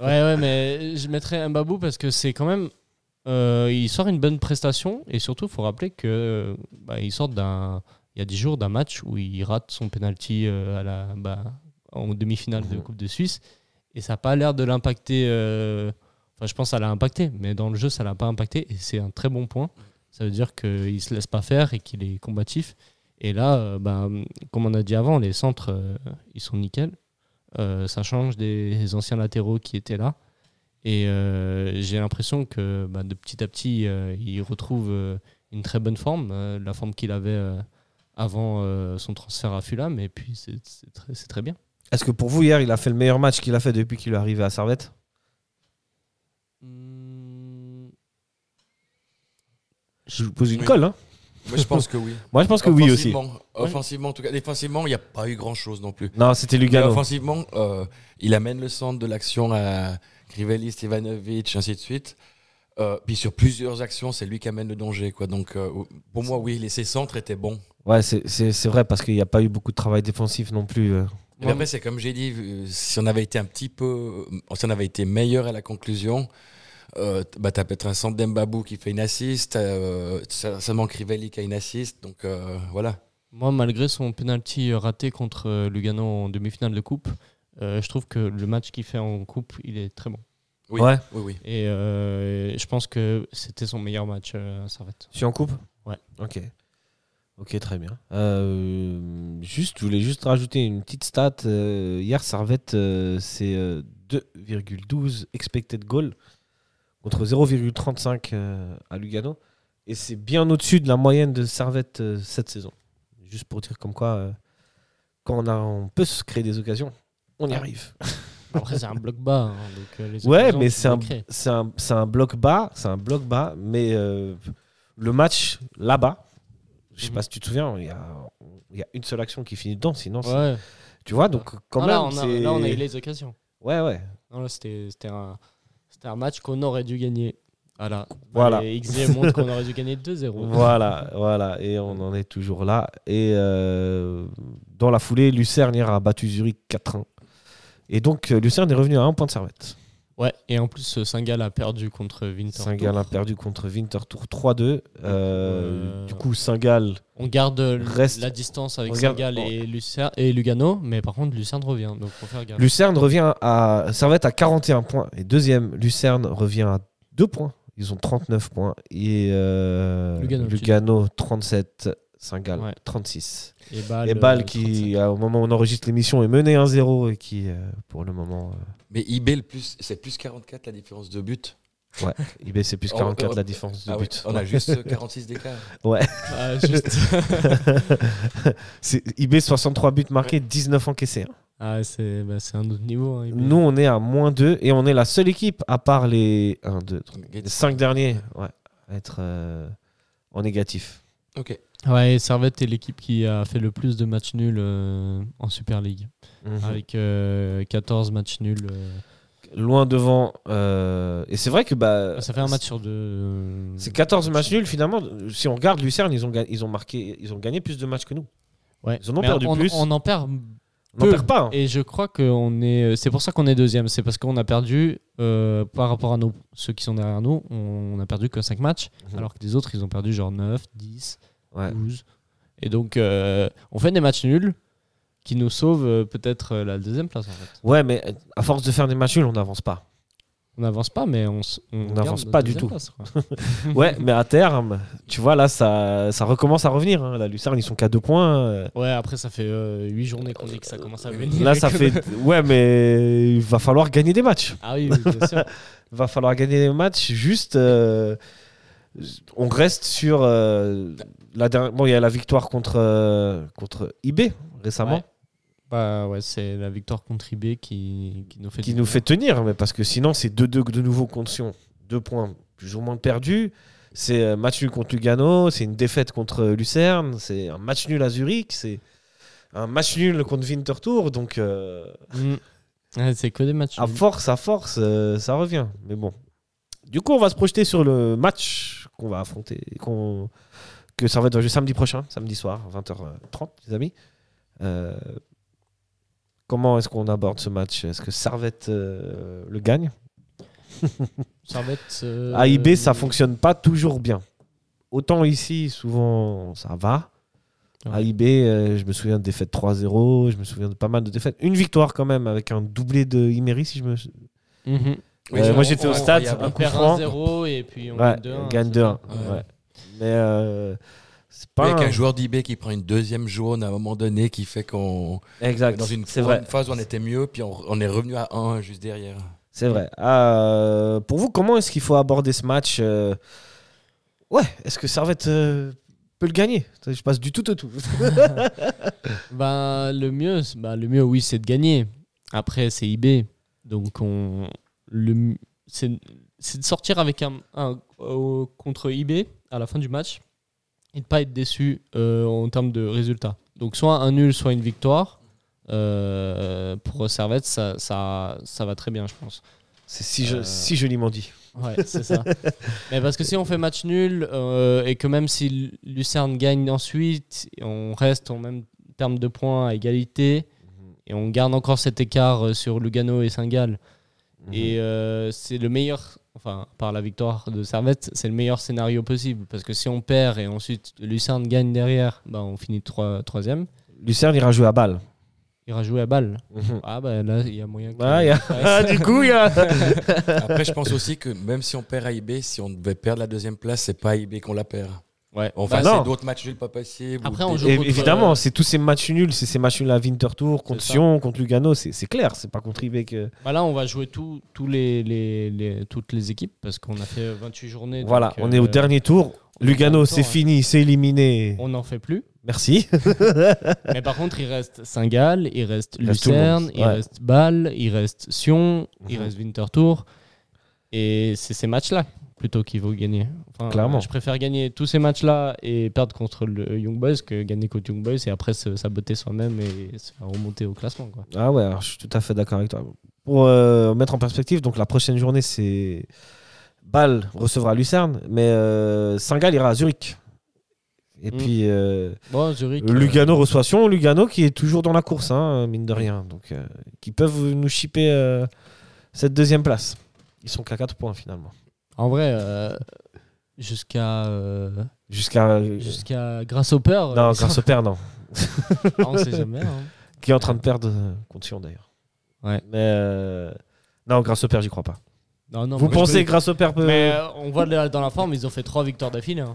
ouais, ouais, mais je mettrais Mbabou parce que c'est quand même. il sort une bonne prestation et surtout, il faut rappeler que bah, il sort d'un. Il y a 10 jours d'un match où il rate son penalty à la, bah, en demi-finale de Mhm. Coupe de Suisse et ça n'a pas l'air de l'impacter. Je pense que ça l'a impacté, mais dans le jeu, ça l'a pas impacté et c'est un très bon point. Ça veut dire qu'il se laisse pas faire et qu'il est combatif. Et là, euh, bah, comme on a dit avant, les centres, euh, ils sont nickel. Euh, ça change des anciens latéraux qui étaient là. Et j'ai l'impression que bah, de petit à petit, il retrouve une très bonne forme, la forme qu'il avait avant son transfert à Fulham. Et puis, c'est très, très bien. Est-ce que pour vous hier, il a fait le meilleur match qu'il a fait depuis qu'il est arrivé à Servette? Je vous pose une Oui. colle. Hein Moi, je pense que oui. *laughs* Moi, je pense que oui aussi. Offensivement, en tout cas, défensivement, il n'y a pas eu grand-chose non plus. Non, c'était Mais Lugano. offensivement, euh, il amène le centre de l'action à Crivelli, Stevanovic, ainsi de suite. Euh, puis sur plusieurs actions, c'est lui qui amène le danger. Quoi. Donc, euh, pour moi, oui, les, ses centres étaient bons. Ouais, c'est- vrai parce qu'il n'y a pas eu beaucoup de travail défensif non plus. Et après, c'est comme j'ai dit, si on avait été un petit peu, si on avait été meilleur à la conclusion, euh, bah, t'as peut-être un centre d'Embabou qui fait une assist, euh, manque Crivelli qui a une assist, donc euh, voilà. Moi, malgré son penalty raté contre euh, Lugano en demi-finale de coupe, euh, je trouve que le match qu'il fait en coupe, il est très bon. Oui, Ouais. oui, oui. Et euh, je pense que c'était son meilleur match euh, à Servette. Tu en coupe? Ouais. Ok. Ok, très bien. Euh, juste, je voulais juste rajouter une petite stat. Euh, hier, Servette, euh, c'est euh, 2,12 expected goal contre 0,35 euh, à Lugano. Et c'est bien au-dessus de la moyenne de Servette euh, cette saison. Juste pour dire comme quoi, euh, quand on, a, on peut se créer des occasions, on y Ah. arrive. Après, c'est un bloc bas. hein, donc, les Ouais, mais c'est un, un, c'est un bloc bas, c'est un bloc bas, mais euh, le match là-bas, je sais Mhm. pas si tu te souviens, il y a, y a une seule action qui finit dedans, sinon, c'est- Ouais. tu vois, donc quand Non, même, là, on a, c'est- là, on a eu les occasions. Ouais, ouais. Non, là, c'était c'était un, c'était un match qu'on aurait dû gagner. Voilà. Voilà. Les XG montrent qu'on aurait dû gagner 2-0. *laughs* Voilà, voilà, et on en est toujours là. Et euh, dans la foulée, Lucerne a battu Zurich 4-1. Et donc, euh, Lucerne est revenu à un point de servette. Ouais, et en plus, euh, Saint-Gall a perdu contre Winter. Saint-Gall a perdu contre Winterthur 3-2. Euh, Euh, Du coup, Saint-Gall On garde Reste- la distance avec Saint-Gall et, Lucerne- et Lugano, mais par contre, Lucerne revient. Donc, faut faire gaffe. Lucerne revient à Servette à 41 points et deuxième Lucerne revient à 2 points. Ils ont 39 points et euh, Lugano, Lugano 37, Saint-Gall Ouais. 36. Et Bâle, et Bâle euh, qui 37. à- au moment où on enregistre l'émission est mené 1-0 et qui euh, pour le moment Mais eBay, le plus, c'est plus 44 la différence de but. euh, ouais, IB c'est plus *laughs* Oh, 44 oh, la différence de Ah oui, but. on a juste *laughs* euh, 46 d'écart. Ah, juste. *laughs* C'est IB 63 buts marqués, 19 encaissés. hein. ah, c'est bah, c'est un autre niveau. hein, Nous on est à moins 2 et on est la seule équipe à part les 1 2 les 5 derniers ouais, à être euh, en négatif. Ok. Ouais, et Servette est l'équipe qui a fait le plus de matchs nuls euh, en Super League. Mhm. Avec euh, 14 matchs nuls. euh, loin devant. euh, et c'est vrai que bah, Ça fait un match sur deux. c'est 14 matchs nuls finalement. Si on regarde Lucerne, ils ont, ils ont marqué, ils ont gagné plus de matchs que nous. Ouais. Ils en ont Mais perdu on, plus. On en perd On perd pas. hein. Et je crois que on est. C'est pour ça qu'on est deuxième. C'est parce qu'on a perdu euh, par rapport à nos, ceux qui sont derrière nous. On a perdu que 5 matchs, Mhm. alors que les autres, ils ont perdu genre 9, 10, Ouais. 12. Et donc, euh, on fait des matchs nuls qui nous sauvent euh, peut-être euh, la deuxième place en fait. Ouais, mais à force de faire des matchs nuls, on n'avance pas. On n'avance pas, mais on, s- on, n'avance pas du tout. place. *laughs* Ouais, mais à terme, tu vois, là, ça, ça recommence à revenir. hein. La Lucerne, ils sont qu'à deux points. euh. Ouais, après, ça fait 8 journées qu'on dit que ça commence à venir. Là, ça fait. *laughs* Ouais, mais il va falloir gagner des matchs. Ah oui, oui, bien sûr. Il *laughs* va falloir gagner des matchs. Juste, euh, on reste sur. euh, la dernière... Bon, il y a la victoire contre, euh, contre IB récemment, Ouais. Bah ouais, c'est la victoire contre IB qui, qui nous fait qui du nous fait tenir. Mais parce que sinon, c'est 2-2 de nouveau contre Sion. Deux points plus ou moins perdus. C'est euh, match nul contre Lugano. C'est une défaite contre Lucerne. C'est un match nul à Zurich. C'est un match nul contre Winterthur. Donc. euh, Mm. Ouais, c'est que des matchs. À force, à force, euh, ça revient. Mais bon. Du coup, on va se projeter sur le match qu'on va affronter, qu'on que ça va être samedi prochain, samedi soir, 20h30, les amis. Euh, comment est-ce qu'on aborde ce match? Est-ce que Servette euh, le gagne? *laughs* Servette, euh, À IB, ça fonctionne pas toujours bien. Autant ici, souvent, ça va. Ouais. IB, euh, je me souviens de défaites 3-0, je me souviens de pas mal de défaites. Une victoire quand même, avec un doublé de Imery, si je me... Mhm. Oui, Euh, moi, j'étais au stade, On un coup perd franc. 1-0 et puis on Ouais, gagne 2-1. gagne c'est 2 ça. ouais. Mais euh, c'est pas. Avec un- un joueur d'IB qui prend une deuxième jaune à un moment donné qui fait qu'on Exact. dans une c'est vrai. phase où on était mieux, puis on, on est revenu à 1 juste derrière. C'est vrai. Euh, pour vous, comment est-ce qu'il faut aborder ce match euh, Ouais, est-ce que Servette euh, peut le gagner? Je passe du tout au tout. *laughs* Bah, le mieux, bah, le mieux, oui, c'est de gagner. Après, c'est IB. Donc, on, le, c'est, c'est de sortir avec un, un- euh, contre IB à la fin du match et de pas être déçu euh, en termes de résultats. Donc, soit un nul, soit une victoire. Euh, pour Servette, ça, ça, ça va très bien, je pense. C'est si, je- Euh, si joliment dit. Ouais, c'est ça. *laughs* Mais parce que si on fait match nul et que même si Lucerne gagne ensuite, on reste en même terme de points à égalité et on garde encore cet écart sur Lugano et Saint-Gall. Et euh, c'est le meilleur, enfin, par la victoire de Servette, c'est le meilleur scénario possible. Parce que si on perd et ensuite Lucerne gagne derrière, bah, on finit trois- troisième. Lucerne ira jouer à balle. Il ira jouer à balle. Ah, bah là, il y a moyen que. Ah, il y a- Ah, du coup, il y a. *laughs* Après, je pense aussi que même si on perd à IB, si on devait perdre la deuxième place, c'est pas à IB qu'on la perd. Ouais. Enfin, Bah non. c'est d'autres matchs nuls pas possibles. Après, on joue contre- évidemment, c'est tous ces matchs nuls, c'est ces matchs nuls à Winterthur, contre. Sion, contre Lugano, c'est c'est clair, c'est pas contre IB que. Bah là, on va jouer tout- tous les, les- les- toutes les équipes parce qu'on a fait 28 journées. Voilà, donc, on euh, est au dernier tour. on Lugano, c'est fini, c'est éliminé. On n'en fait plus. Merci. *laughs* Mais par contre, il reste Saint-Gall, il reste Il reste tout le Lucerne, il ouais. reste Bâle, il reste Sion, il Mhm. reste Winterthur. Et c'est ces matchs-là plutôt qu'il faut gagner. Enfin, Clairement. Je préfère gagner tous ces matchs-là et perdre contre le Young Boys que gagner contre Young Boys et après se saboter soi-même et se faire remonter au classement. Quoi. Ah ouais, alors je suis tout à fait d'accord avec toi. Pour euh, mettre en perspective, donc la prochaine journée, c'est Bâle recevra Lucerne, mais euh, Saint-Gall ira à Zurich. Et Mm. puis euh, Bon, Zurich. euh, Lugano reçoit Sion, Lugano qui est toujours dans la course, hein, mine de rien. Donc, qui peuvent nous chipper cette deuxième place. Ils sont qu'à 4 points finalement. En vrai, euh, jusqu'à euh, Jusqu'à. jusqu'à Grasshopper. non, euh, grâce au père, non. Ah, *laughs* on sait jamais. hein. Qui est en train de perdre euh, contre Sion d'ailleurs. Ouais. Mais euh, non, grâce au père, j'y crois pas. Non, non, Vous moi, je pensez peux- grâce au père peut. Mais euh, on voit dans la forme, ils ont fait trois victoires d'affilée. hein.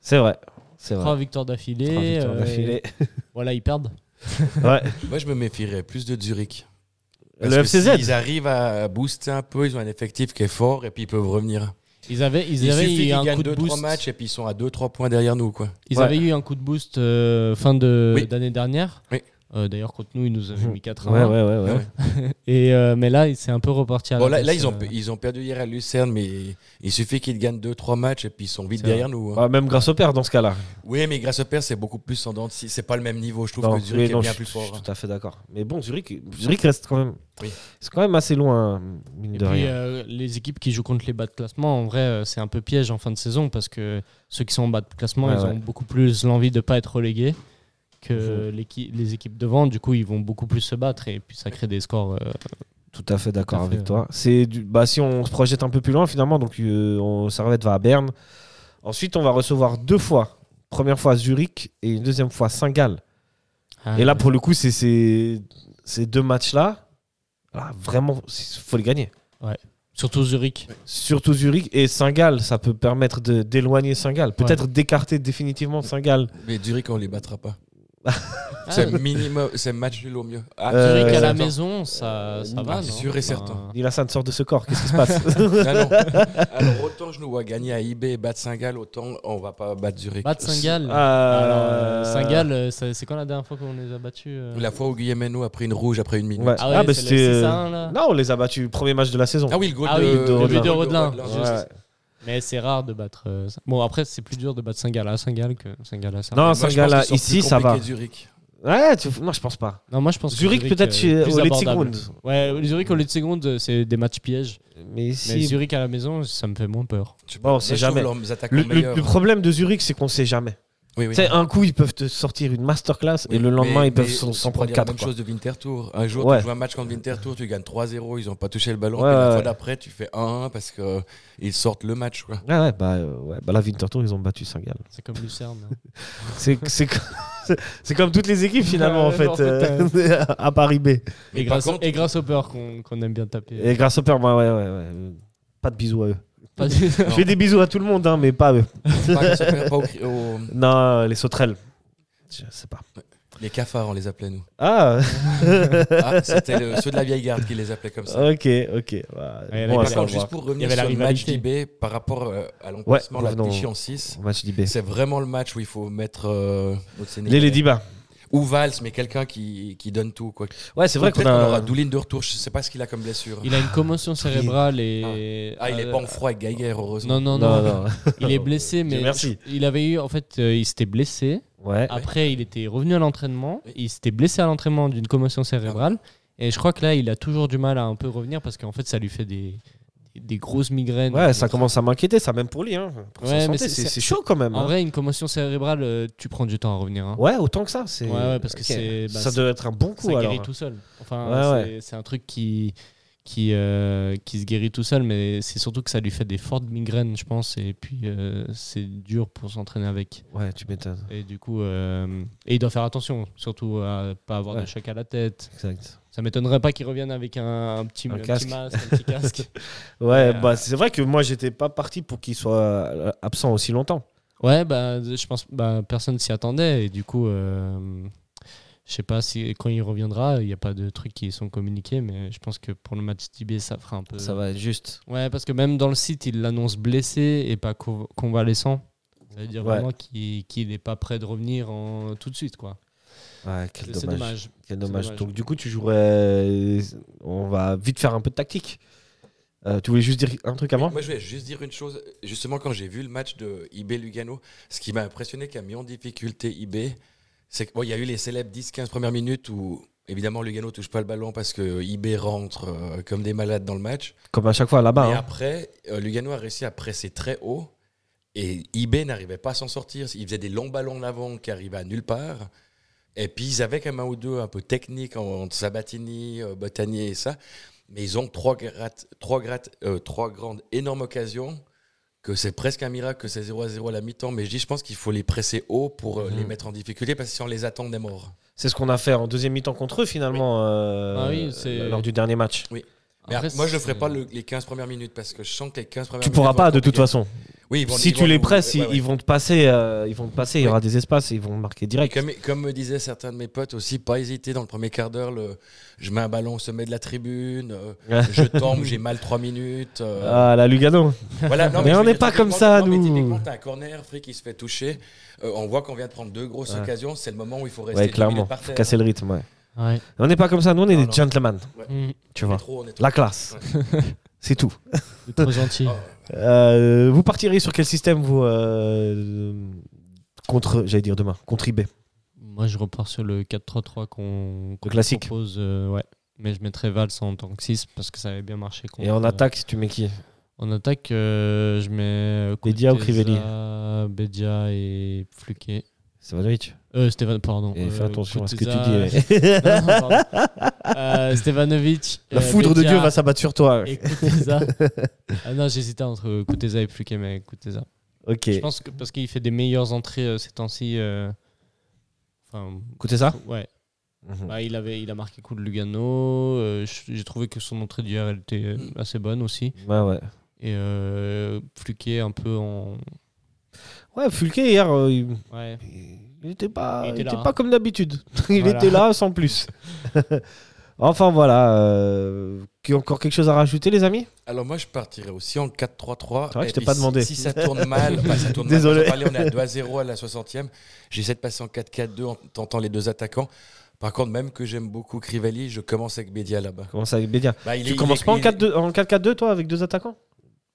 C'est vrai. C'est Trois vrai. victoires d'affilée. Trois victoires euh, d'affilée. Voilà, ils perdent. Ouais. Moi, je me méfierais plus de Zurich. Le Parce FCZ. s'ils arrivent à booster un peu, ils ont un effectif qui est fort et puis ils peuvent revenir. Ils avaient, ils Il avaient suffit eu un gagnent coup de 2-3 boost. matchs et puis ils sont à 2-3 points derrière nous. Quoi. Ils Ouais. avaient eu un coup de boost euh, fin de Oui. d'année dernière. Oui. Euh, D'ailleurs, contre nous, ils nous avaient mis 4 Ouais, ouais, ouais. ouais. *laughs* Et, euh, mais là, il s'est un peu reparti à Bon, la là, ils, ont, euh, ils ont perdu hier à Lucerne, mais il suffit qu'ils gagnent 2-3 matchs et puis ils sont vite C'est derrière nous. hein. Ah, même grâce au père dans ce cas-là. Oui, mais grâce au père, c'est beaucoup plus en dents de scie. C'est pas le même niveau. Je trouve Non, que Zurich oui, non, est bien je- plus je fort. suis hein. tout à fait d'accord. Mais bon, Zurich, Zurich reste quand même. Oui. C'est quand même assez loin, mine Et de puis, rien. euh, les équipes qui jouent contre les bas de classement, en vrai, c'est un peu piège en fin de saison parce que ceux qui sont en bas de classement, Ouais, ils ouais. ont beaucoup plus l'envie de ne pas être relégués que les équipes devant. Du coup, ils vont beaucoup plus se battre et puis ça crée des scores. euh, Tout à fait d'accord avec toi. C'est du... bah, si on se projette un peu plus loin, finalement, donc euh, on... Servette va à Berne. Ensuite, on va recevoir deux fois. Première fois Zurich et une deuxième fois Saint-Gall. ah, Et là, pour le coup, c'est ces, ces deux matchs-là, vraiment, il faut les gagner. Surtout Zurich. Surtout Zurich et Saint-Gall, ça peut permettre de- d'éloigner Saint-Gall. Peut-être d'écarter définitivement Saint-Gall. Mais Zurich, on les battra pas. Ah, c'est minimum, c'est match nul au mieux. Ah, Euh, Zurich à la maison, ça, ça va. Ah, non sûr et certain. Enfin, Il a ça sort de ce corps. Qu'est-ce qui se passe *laughs* Non, non. *laughs* Alors, autant je nous vois gagner à IB et battre Saint-Gall, autant on va pas battre Zurich. Battre Saint-Gall. Alors, euh, Saint-Gall, euh, c'est quand la dernière fois qu'on les a battus euh La fois où Guillaume Henault a pris une rouge après une minute. Ouais. Ah ouais, Ah, bah, c'est le c'était, 6 à euh, 1, là. Non, on les a battus. Premier match de la saison. Ah oui, le goal Ah de, oui, de le but de Rodelin. Rodelin. Ouais. Mais c'est rare de battre. euh. Bon, après, c'est plus dur de battre Saint-Gall à Saint-Gall que Saint-Gall. Non, Moi, sont ici, plus ça va. Zurich. Ouais, tu- non, je pense pas. Non, moi je pense que Zurich, peut-être euh, plus au abordable. Letzigrund. Ouais, Zurich au Letzigrund, euh, c'est des matchs pièges. Mais Mais si. Zurich à la maison, ça me fait moins peur. Bon, pas, on sait moi, jamais. Le, le- le problème de Zurich, c'est qu'on sait jamais. Oui, oui. Tu sais, un coup, ils peuvent te sortir une masterclass Oui, et le lendemain, mais- ils peuvent s'en prendre dire la 4. même chose de Winterthur. Un jour, Ouais. tu joues un match contre Winterthur, tu gagnes 3-0, ils n'ont pas touché le ballon. Ouais, puis la ouais, fois d'après, tu fais 1-1 parce qu'ils sortent le match. Quoi. Ouais, ouais, bah, euh, ouais, bah là, Winterthur, ils ont battu Saint-Gall. C'est comme Lucerne. hein. *laughs* C'est c'est co- c'est comme toutes les équipes, finalement, en Ouais, fait, en fait, euh, *laughs* à Paris B. et, grâce, contre- et grâce au peur qu'on qu'on aime bien taper. Et grâce au père, moi, ouais, ouais, ouais. Pas de bisous à eux. Pas *laughs* du- Je fais des bisous à tout le monde, hein, mais pas à eux. Pas, pas au- au- *laughs* Non, les sauterelles. Je sais pas. les cafards, on les appelait nous. Ah, Ah, C'était le- ceux de la vieille garde qui les appelaient comme ça. ok, ok. Ouais, Ouais, bon Par contre, juste pour Il y revenir avait la sur le match rivalité. d'IB par rapport euh, à l'emplacement, la revenons Clichy en 6, au match d'IB. c'est vraiment le match où il faut mettre euh. Les Lady. Ou Valls, mais quelqu'un qui, qui donne tout. Quoi. Ouais, c'est vrai qu'on a. aura Doulin de retour, je sais pas ce qu'il a comme blessure. Il a une commotion cérébrale et. Ah, il est euh, pas en froid avec Geiger, heureusement. Non, non, non. Non, non. *laughs* Il est blessé, mais. merci. Il avait eu. En fait, euh, il s'était blessé. Ouais. Après, il était revenu à l'entraînement. Oui. Il s'était blessé à l'entraînement d'une commotion cérébrale. Et je crois que là, il a toujours du mal à un peu revenir parce qu'en fait, ça lui fait des, des grosses migraines. Ouais, ça commence à m'inquiéter, ça même pour lui. Hein. Pour Ouais, mais c'est- chaud quand même. En hein. vrai, une commotion cérébrale, euh, tu prends du temps à revenir. hein. Ouais, autant que ça. c'est- Ouais, ouais, parce que bah, ça doit être un bon coup ça alors. guérit tout seul. Enfin, Ouais, c'est un truc qui, qui, euh, qui se guérit tout seul, mais c'est surtout que ça lui fait des fortes migraines, je pense, et puis euh, c'est dur pour s'entraîner avec. Ouais, tu m'étonnes. Et du coup, euh, et il doit faire attention, surtout à pas avoir Ouais. de choc à la tête. Exact. Ça m'étonnerait pas qu'il revienne avec un, un petit, Un un petit casque. masque, un petit casque. *laughs* Ouais, bah, c'est vrai que moi, j'étais pas parti pour qu'il soit absent aussi longtemps. Ouais, bah, je pense bah, personne s'y attendait, et du coup, je sais pas si quand il reviendra, il n'y a pas de trucs qui sont communiqués, mais je pense que pour le match d'IB, ça fera un peu. Ça va être juste. Ouais, parce que même dans le site, il l'annonce blessé et pas co- convalescent. Ça veut dire Ouais. vraiment qu'il qu'il n'est pas prêt de revenir en, tout de suite, quoi. Ouais, quel C'est dommage. dommage. Quel dommage. dommage. Donc, du coup, tu jouerais. On va vite faire un peu de tactique. Euh, tu voulais juste dire un truc avant? Moi, je vais juste dire une chose. Justement, quand j'ai vu le match de IB Lugano, ce qui m'a impressionné, qui a mis en difficulté IB, c'est qu'il y a eu les célèbres 10-15 premières minutes où, évidemment, Lugano touche pas le ballon parce que IB rentre euh, comme des malades dans le match. Comme à chaque fois là-bas. Mais hein. après, euh, Lugano a réussi à presser très haut et IB n'arrivait pas à s'en sortir. Il faisait des longs ballons en avant qui arrivaient à nulle part. Et puis, ils avaient quand même un ou deux un peu techniques entre Sabatini, euh, Botanier et ça. Mais ils ont trois, trois, euh, trois grandes énormes occasions que c'est presque un miracle que c'est 0 à 0 à la mi-temps. Mais je dis, je pense qu'il faut les presser haut pour euh, Mhm. les mettre en difficulté parce que si on les attend, on est mort. C'est ce qu'on a fait en deuxième mi-temps contre eux, finalement, euh, Ah oui, lors du dernier match. Mais Après, moi, je ne ferai pas le- les 15 premières minutes parce que je sens que les 15 premières Tu minutes. pourras vont pas, de toute façon. Oui, ils vont- si ils tu vont les presses, ouais, ils, ouais. ils vont te passer, euh, ils vont te passer. Il y aura des espaces et ils vont marquer direct. Comme, comme me disaient certains de mes potes aussi, pas hésiter dans le premier quart d'heure. Le, je mets un ballon au sommet de la tribune, euh, *laughs* je tombe, j'ai mal 3 minutes. euh, Ah, la Lugano. voilà, non, mais on n'est pas comme ça, non, mais nous. typiquement, t'as un corner, Frick qui se fait toucher. euh, on voit qu'on vient de prendre deux grosses Ouais. occasions. C'est le moment où il faut rester Ouais, clairement. par Faut terre. casser le rythme. Ouais. Ouais. On n'est pas comme ça. Nous, on est Non, des non. gentlemen. Mm. Tu vois. trop. La classe. *laughs* C'est tout. Trop gentil. Euh, vous partiriez sur quel système vous euh, contre, j'allais dire demain, contre IB Moi, je repars sur le 4-3-3 qu'on classique. propose. euh, ouais. Mais je mettrais Valls en tant que 6 parce que ça avait bien marché. Et en contre, attaque, tu mets qui? En attaque, je mets. Bédia ou Crivelli? Bédia et Fluquet. Stevanovic. Euh, Stéphane, pardon. Et euh, fais attention à ce que tu Kuteza, dis. *laughs* Euh, Stevanovic. La euh, foudre de Dieu va s'abattre sur toi. Et Kuteza. *laughs* ah non, j'hésitais entre Kuteza et Fluquet, mais Kuteza. Ok. Je pense que parce qu'il fait des meilleures entrées euh, ces temps-ci. euh, Enfin, Écoutez ça ouais. Mhm. Bah, il, avait, il a marqué coup de Lugano. euh, J'ai trouvé que son entrée d'hier elle était euh, assez bonne aussi. Ouais, ouais. Et euh, Fluquet un peu en. Ouais, Fulke hier, euh, il, Ouais. il était pas, Il il était était là, pas hein. comme d'habitude. *laughs* il Voilà. était là sans plus. *laughs* enfin voilà. Euh, qui- encore quelque chose à rajouter, les amis? Alors moi je partirais aussi en 4-3-3. C'est vrai que je t'ai pas si- demandé. Si, ça tourne mal, bah, ça tourne *laughs* Désolé. mal. Quand on est à 2 à 0 à la 60e. J'essaie de passer en 4-4-2 en tentant les deux attaquants. Par contre, même que j'aime beaucoup Crivelli, je commence avec Bédia là-bas. Comment ça avec Bédia Bah, il Tu est- il commences est- pas en il est- 4-2 en 4-4-2 toi avec deux attaquants?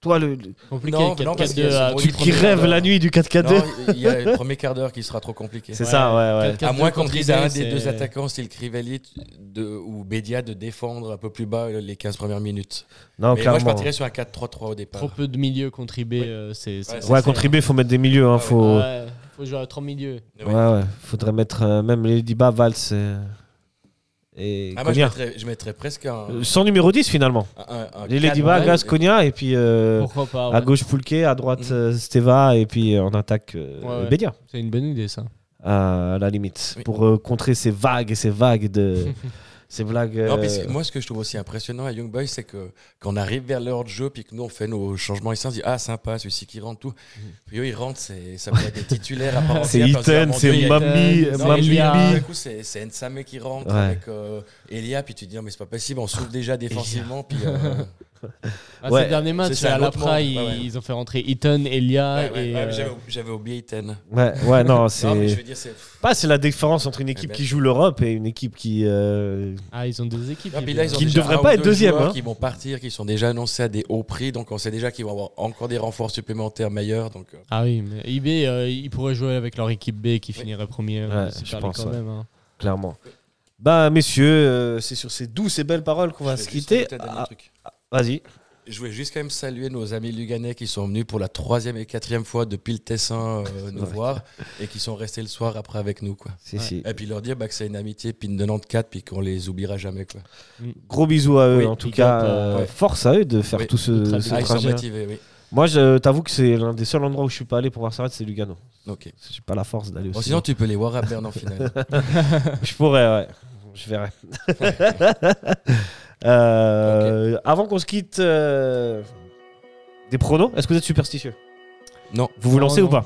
Toi le, le- Compliqué. Non, non, parce qu'il y 4-4-2 a ce à mot tu qui rêves la nuit du 4-4-2 Non, il y a le premier quart d'heure qui sera trop compliqué. C'est ça, ouais, ouais. 4-4-2 À moins qu'on dise à un des deux c'est- attaquants, style Crivelli de, ou Bédia, de défendre un peu plus bas les 15 premières minutes. Non, Mais moi, je clairement. partirais sur un 4-3-3 au départ. Trop peu de milieux contre IB. Oui. euh, c'est Ouais, contre IB, faut mettre des milieux. Hein, ouais. faut... Ouais, faut jouer à 3 milieux. Ouais. Ouais, ouais. Faudrait mettre euh, même les Diba, Valls et, Ah, moi, je mettrais, je mettrais presque un. Euh, Sans numéro 10 finalement. un- un- un Les ouais, Gaz, et- Konya et puis euh, à gauche Fulke, à droite Mhm. euh, Steva et puis en attaque euh, Ouais, ouais. Bédia. C'est une bonne idée ça. À la limite. Oui. Pour euh, contrer ces vagues et ces vagues de. *laughs* ces blagues. Non, euh, moi, ce que je trouve aussi impressionnant à Young Boys, c'est que quand on arrive vers l'heure de jeu, puis que nous, on fait nos changements ici, on se dit Ah, sympa, celui-ci qui rentre, tout. Puis eux, ils rentrent, c'est- ça peut être des titulaires *laughs* à. C'est dit, Ah, c'est Dieu, il y a- Mami, Non, Mami Elia. Tout Bi. d'un coup, c'est Nsame qui rentre Ouais. avec euh, Elia, puis tu te dis, non, mais c'est pas possible, on souffle déjà défensivement, puis. euh, Ah, Ouais. Ces derniers matchs, C'est à monde. ils, Ouais, ouais. ils ont fait rentrer Eaton, Elia ouais, ouais, et. ouais, euh, j'avais- oublié Eaton. Ouais, ouais, non, *laughs* Non, c'est. Pas, c'est la différence entre une équipe ben, qui joue l'Europe et une équipe qui. euh, Ah, ils ont deux équipes. Puis ils- là, ils ont Qui ne un pas être deux deuxième, hein. Qui vont partir, qui sont déjà annoncés à des hauts prix, donc on sait déjà qu'ils vont avoir encore des renforts supplémentaires meilleurs. Donc, euh, Ah oui, mais IB, euh, ils pourraient jouer avec leur équipe B qui finirait premier. Ouais, je pense, quand ouais. même. hein. clairement. Bah, messieurs, euh, c'est sur ces douces et belles paroles qu'on va se quitter. Ah. Vas-y. Je voulais juste quand même saluer nos amis luganais qui sont venus pour la troisième et quatrième fois depuis le Tessin euh, *laughs* nous voir et qui sont restés le soir après avec nous. Quoi. Si, Ouais. si. Et puis leur dire bah, que c'est une amitié, puis une 94, puis qu'on les oubliera jamais. Quoi. Gros bisous à eux, Oui, en tout cas. euh, euh, ouais. Force à eux de faire Oui, tout ce, le ce trajet. Ah, ils sont trajet. motivés, oui. Moi, je t'avoue que c'est l'un des seuls endroits où je suis pas allé pour voir ça, c'est Lugano. Ok. J'ai pas la force d'aller Bon, aussi. sinon, tu peux les voir à Berne en finale. *laughs* Je pourrais, ouais. Je verrai. Euh, Avant qu'on se quitte, euh, des pronos. Est-ce que vous êtes superstitieux? Non. Vous vous Non, lancez non. ou pas?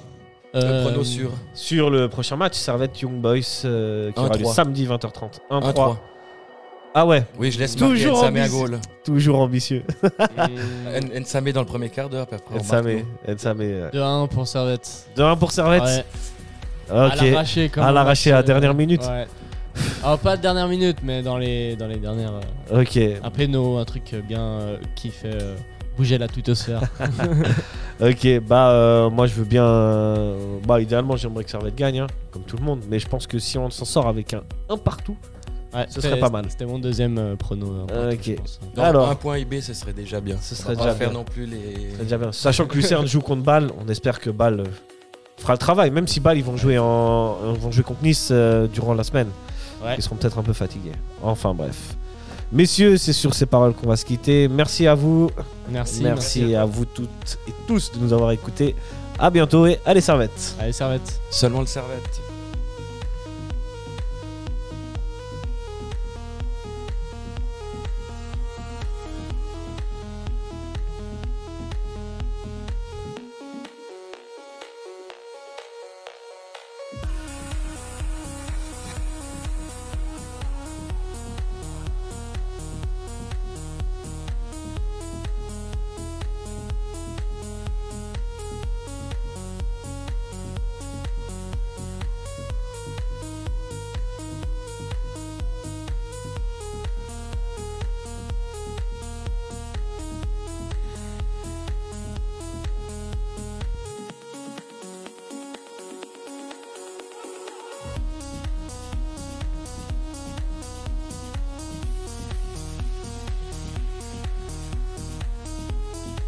Le Euh, prono sûr. Sur le prochain match, Servette Young Boys euh, qui aura lieu 1-3. samedi 20h30. 1-3. 1-3. Ah ouais, Oui, je laisse Toujours Nsame à goal. toujours ambitieux. *laughs* N- Nsame dans le premier quart d'heure, après. Nsame, euh, 2-1 pour Servette. 2-1 pour Servette. Ouais. À Ok. l'arraché, À l'arraché à la dernière minute. Ouais. Alors, pas de dernière minute, mais dans les, dans les dernières. euh, Ok. Un péno, un truc bien euh, qui fait euh, bouger la twittosphère. *laughs* Ok, bah euh, moi je veux bien. euh, bah idéalement j'aimerais que Servette gagne, hein, comme tout le monde. Mais je pense que si on s'en sort avec un 1 partout, Ouais, Ce c'était- serait pas mal. C'était mon deuxième euh, prono. hein, Ok. je pense. Donc, Alors. un point IB, ce serait déjà bien. Ce On serait va déjà pas faire bien. non plus les. c'est déjà bien. Sachant que Lucerne joue contre Bâle, on espère que Bâle euh, fera le travail. Même si Bâle ils vont jouer en, ils vont jouer contre Nice euh, durant la semaine, Ouais. ils seront peut-être un peu fatigués. Enfin bref. Messieurs, c'est sur ces paroles qu'on va se quitter. Merci à vous. Merci. merci à vous toutes et tous de nous avoir écoutés. À bientôt et allez Servette. Allez, servette. Seulement le servette.